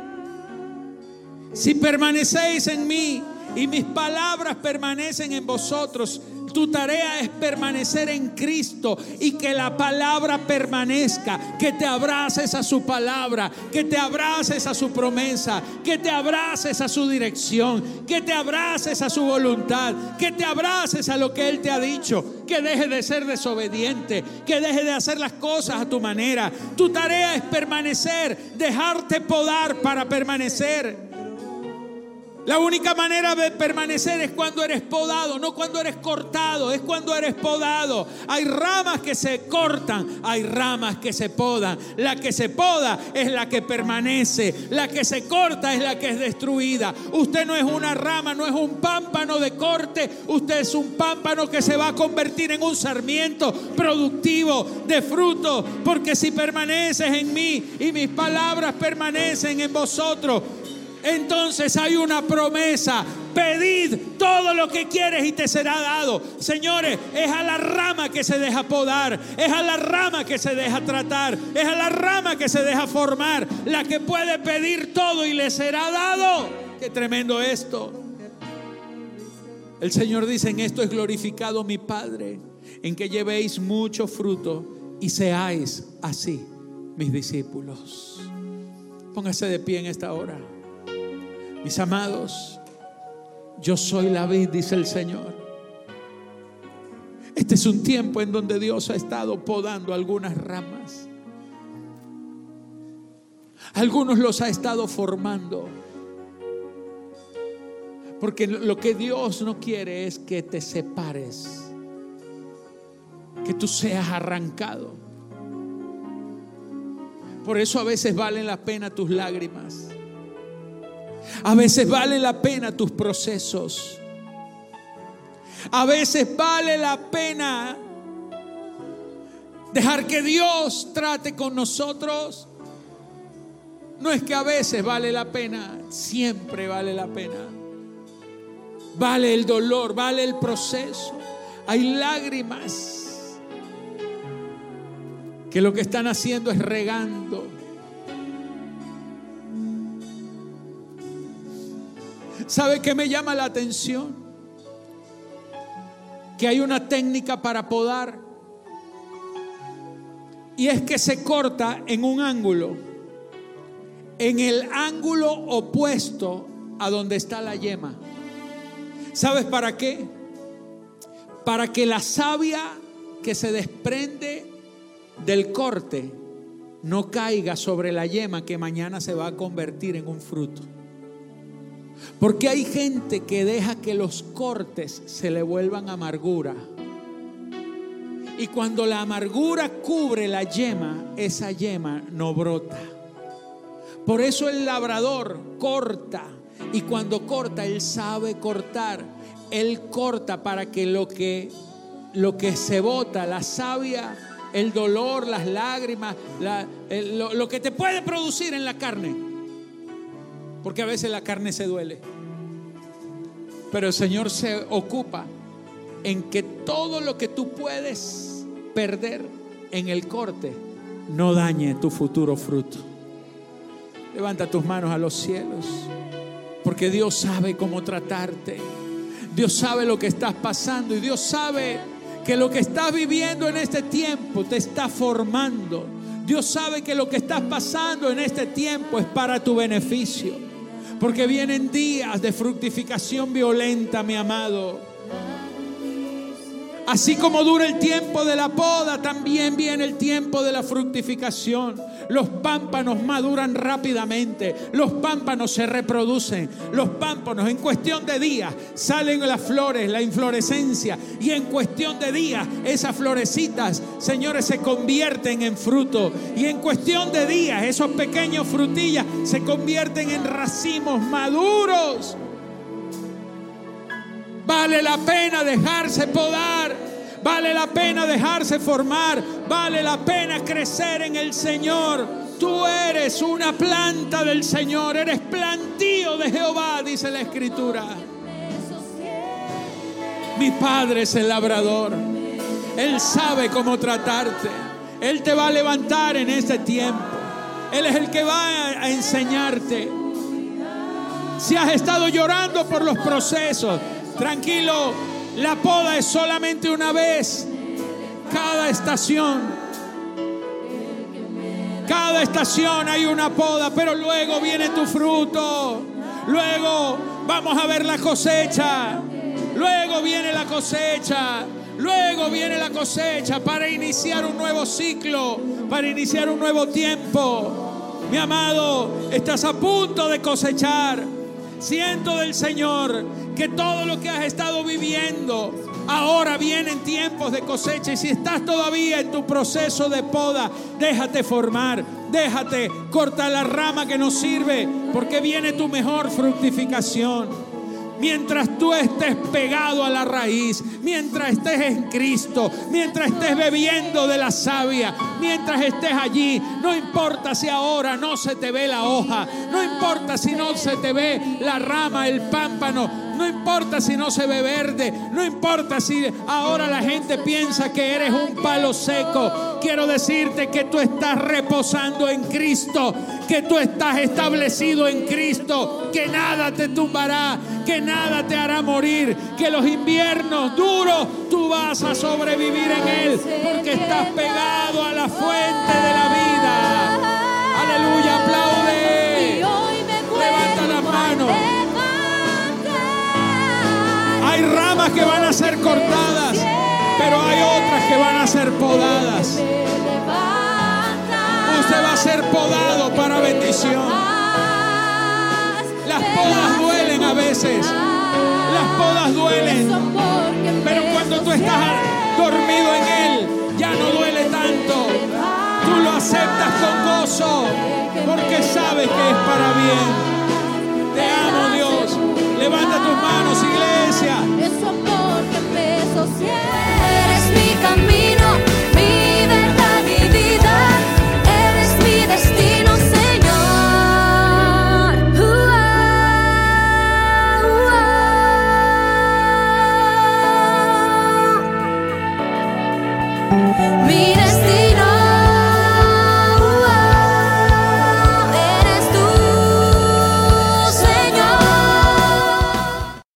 Si permanecéis en mí y mis palabras permanecen en vosotros, tu tarea es permanecer en Cristo y que la palabra permanezca, que te abraces a su palabra, que te abraces a su promesa, que te abraces a su dirección, que te abraces a su voluntad, que te abraces a lo que Él te ha dicho, que deje de ser desobediente, que deje de hacer las cosas a tu manera. Tu tarea es permanecer, dejarte podar para permanecer. La única manera de permanecer es cuando eres podado, no cuando eres cortado, es cuando eres podado. Hay ramas que se cortan, hay ramas que se podan. La que se poda es la que permanece, la que se corta es la que es destruida. Usted no es una rama, no es un pámpano de corte, usted es un pámpano que se va a convertir en un sarmiento productivo de fruto, porque si permaneces en mí y mis palabras permanecen en vosotros, entonces hay una promesa. Pedid todo lo que quieres y te será dado. Señores, es a la rama que se deja podar, es a la rama que se deja tratar, es a la rama que se deja formar, la que puede pedir todo y le será dado. Qué tremendo esto. El Señor dice, en esto es glorificado mi Padre, en que llevéis mucho fruto y seáis así mis discípulos. Póngase de pie en esta hora. Mis amados, yo soy la vid, dice el Señor. Este es un tiempo en donde Dios ha estado podando algunas ramas. Algunos los ha estado formando. Porque lo que Dios no quiere es que te separes. Que tú seas arrancado. Por eso a veces valen la pena tus lágrimas. A veces vale la pena tus procesos. A veces vale la pena dejar que Dios trate con nosotros. No es que a veces vale la pena, siempre vale la pena. Vale el dolor, vale el proceso. Hay lágrimas que lo que están haciendo es regando ¿Sabe qué me llama la atención? Que hay una técnica para podar. Y es que se corta en un ángulo. En el ángulo opuesto a donde está la yema. ¿Sabes para qué? Para que la savia que se desprende del corte no caiga sobre la yema que mañana se va a convertir en un fruto. Porque hay gente que deja que los cortes se le vuelvan amargura. Y cuando la amargura cubre la yema, esa yema no brota. Por eso el labrador corta. Y cuando corta, él sabe cortar. Él corta para que lo que, lo que se bota, la savia, el dolor, las lágrimas, lo que te puede producir en la carne, porque a veces la carne se duele. Pero el Señor se ocupa en que todo lo que tú puedes perder en el corte no dañe tu futuro fruto. Levanta tus manos a los cielos, porque Dios sabe cómo tratarte. Dios sabe lo que estás pasando y Dios sabe que lo que estás viviendo en este tiempo te está formando. Dios sabe que lo que estás pasando en este tiempo es para tu beneficio. Porque vienen días de fructificación violenta, mi amado. Así como dura el tiempo de la poda, también viene el tiempo de la fructificación. Los pámpanos maduran rápidamente, los pámpanos se reproducen, los pámpanos en cuestión de días salen las flores, la inflorescencia, y en cuestión de días esas florecitas, señores, se convierten en fruto, y en cuestión de días esos pequeños frutillas se convierten en racimos maduros. Vale la pena dejarse podar. Vale la pena dejarse formar. Vale la pena crecer en el Señor. Tú eres una planta del Señor. Eres plantío de Jehová, dice la Escritura. Mi Padre es el labrador. Él sabe cómo tratarte. Él te va a levantar en este tiempo. Él es el que va a enseñarte. Si has estado llorando por los procesos, Tranquilo, la poda es solamente una vez. Cada estación. Cada estación hay una poda, pero luego viene tu fruto. Luego vamos a ver la cosecha. Luego viene la cosecha. Luego viene la cosecha para iniciar un nuevo ciclo, para iniciar un nuevo tiempo. Mi amado, estás a punto de cosechar. Siento del Señor que todo lo que has estado viviendo ahora vienen tiempos de cosecha. Y si estás todavía en tu proceso de poda, déjate formar, déjate cortar la rama que no sirve porque viene tu mejor fructificación mientras tú estés pegado a la raíz, mientras estés en Cristo, mientras estés bebiendo de la savia, mientras estés allí, no importa si ahora no se te ve la hoja, no importa si no se te ve la rama, el pámpano, no importa si no se ve verde, no importa si ahora la gente piensa que eres un palo seco. Quiero decirte que tú estás reposando en Cristo, que tú estás establecido en Cristo, que nada te tumbará, que nada te hará morir, que los inviernos duros tú vas a sobrevivir en Él, porque estás pegado a la fuente de la vida. Aleluya, que van a ser cortadas, pero hay otras que van a ser podadas. Usted va a ser podado para bendición. Las podas duelen a veces. Las podas duelen. Pero cuando tú estás dormido en Él, ya no duele tanto. Tú lo aceptas con gozo porque sabes que es para bien. Te amo Dios. Levanta tus manos, iglesia. Es amor que empezó siempre.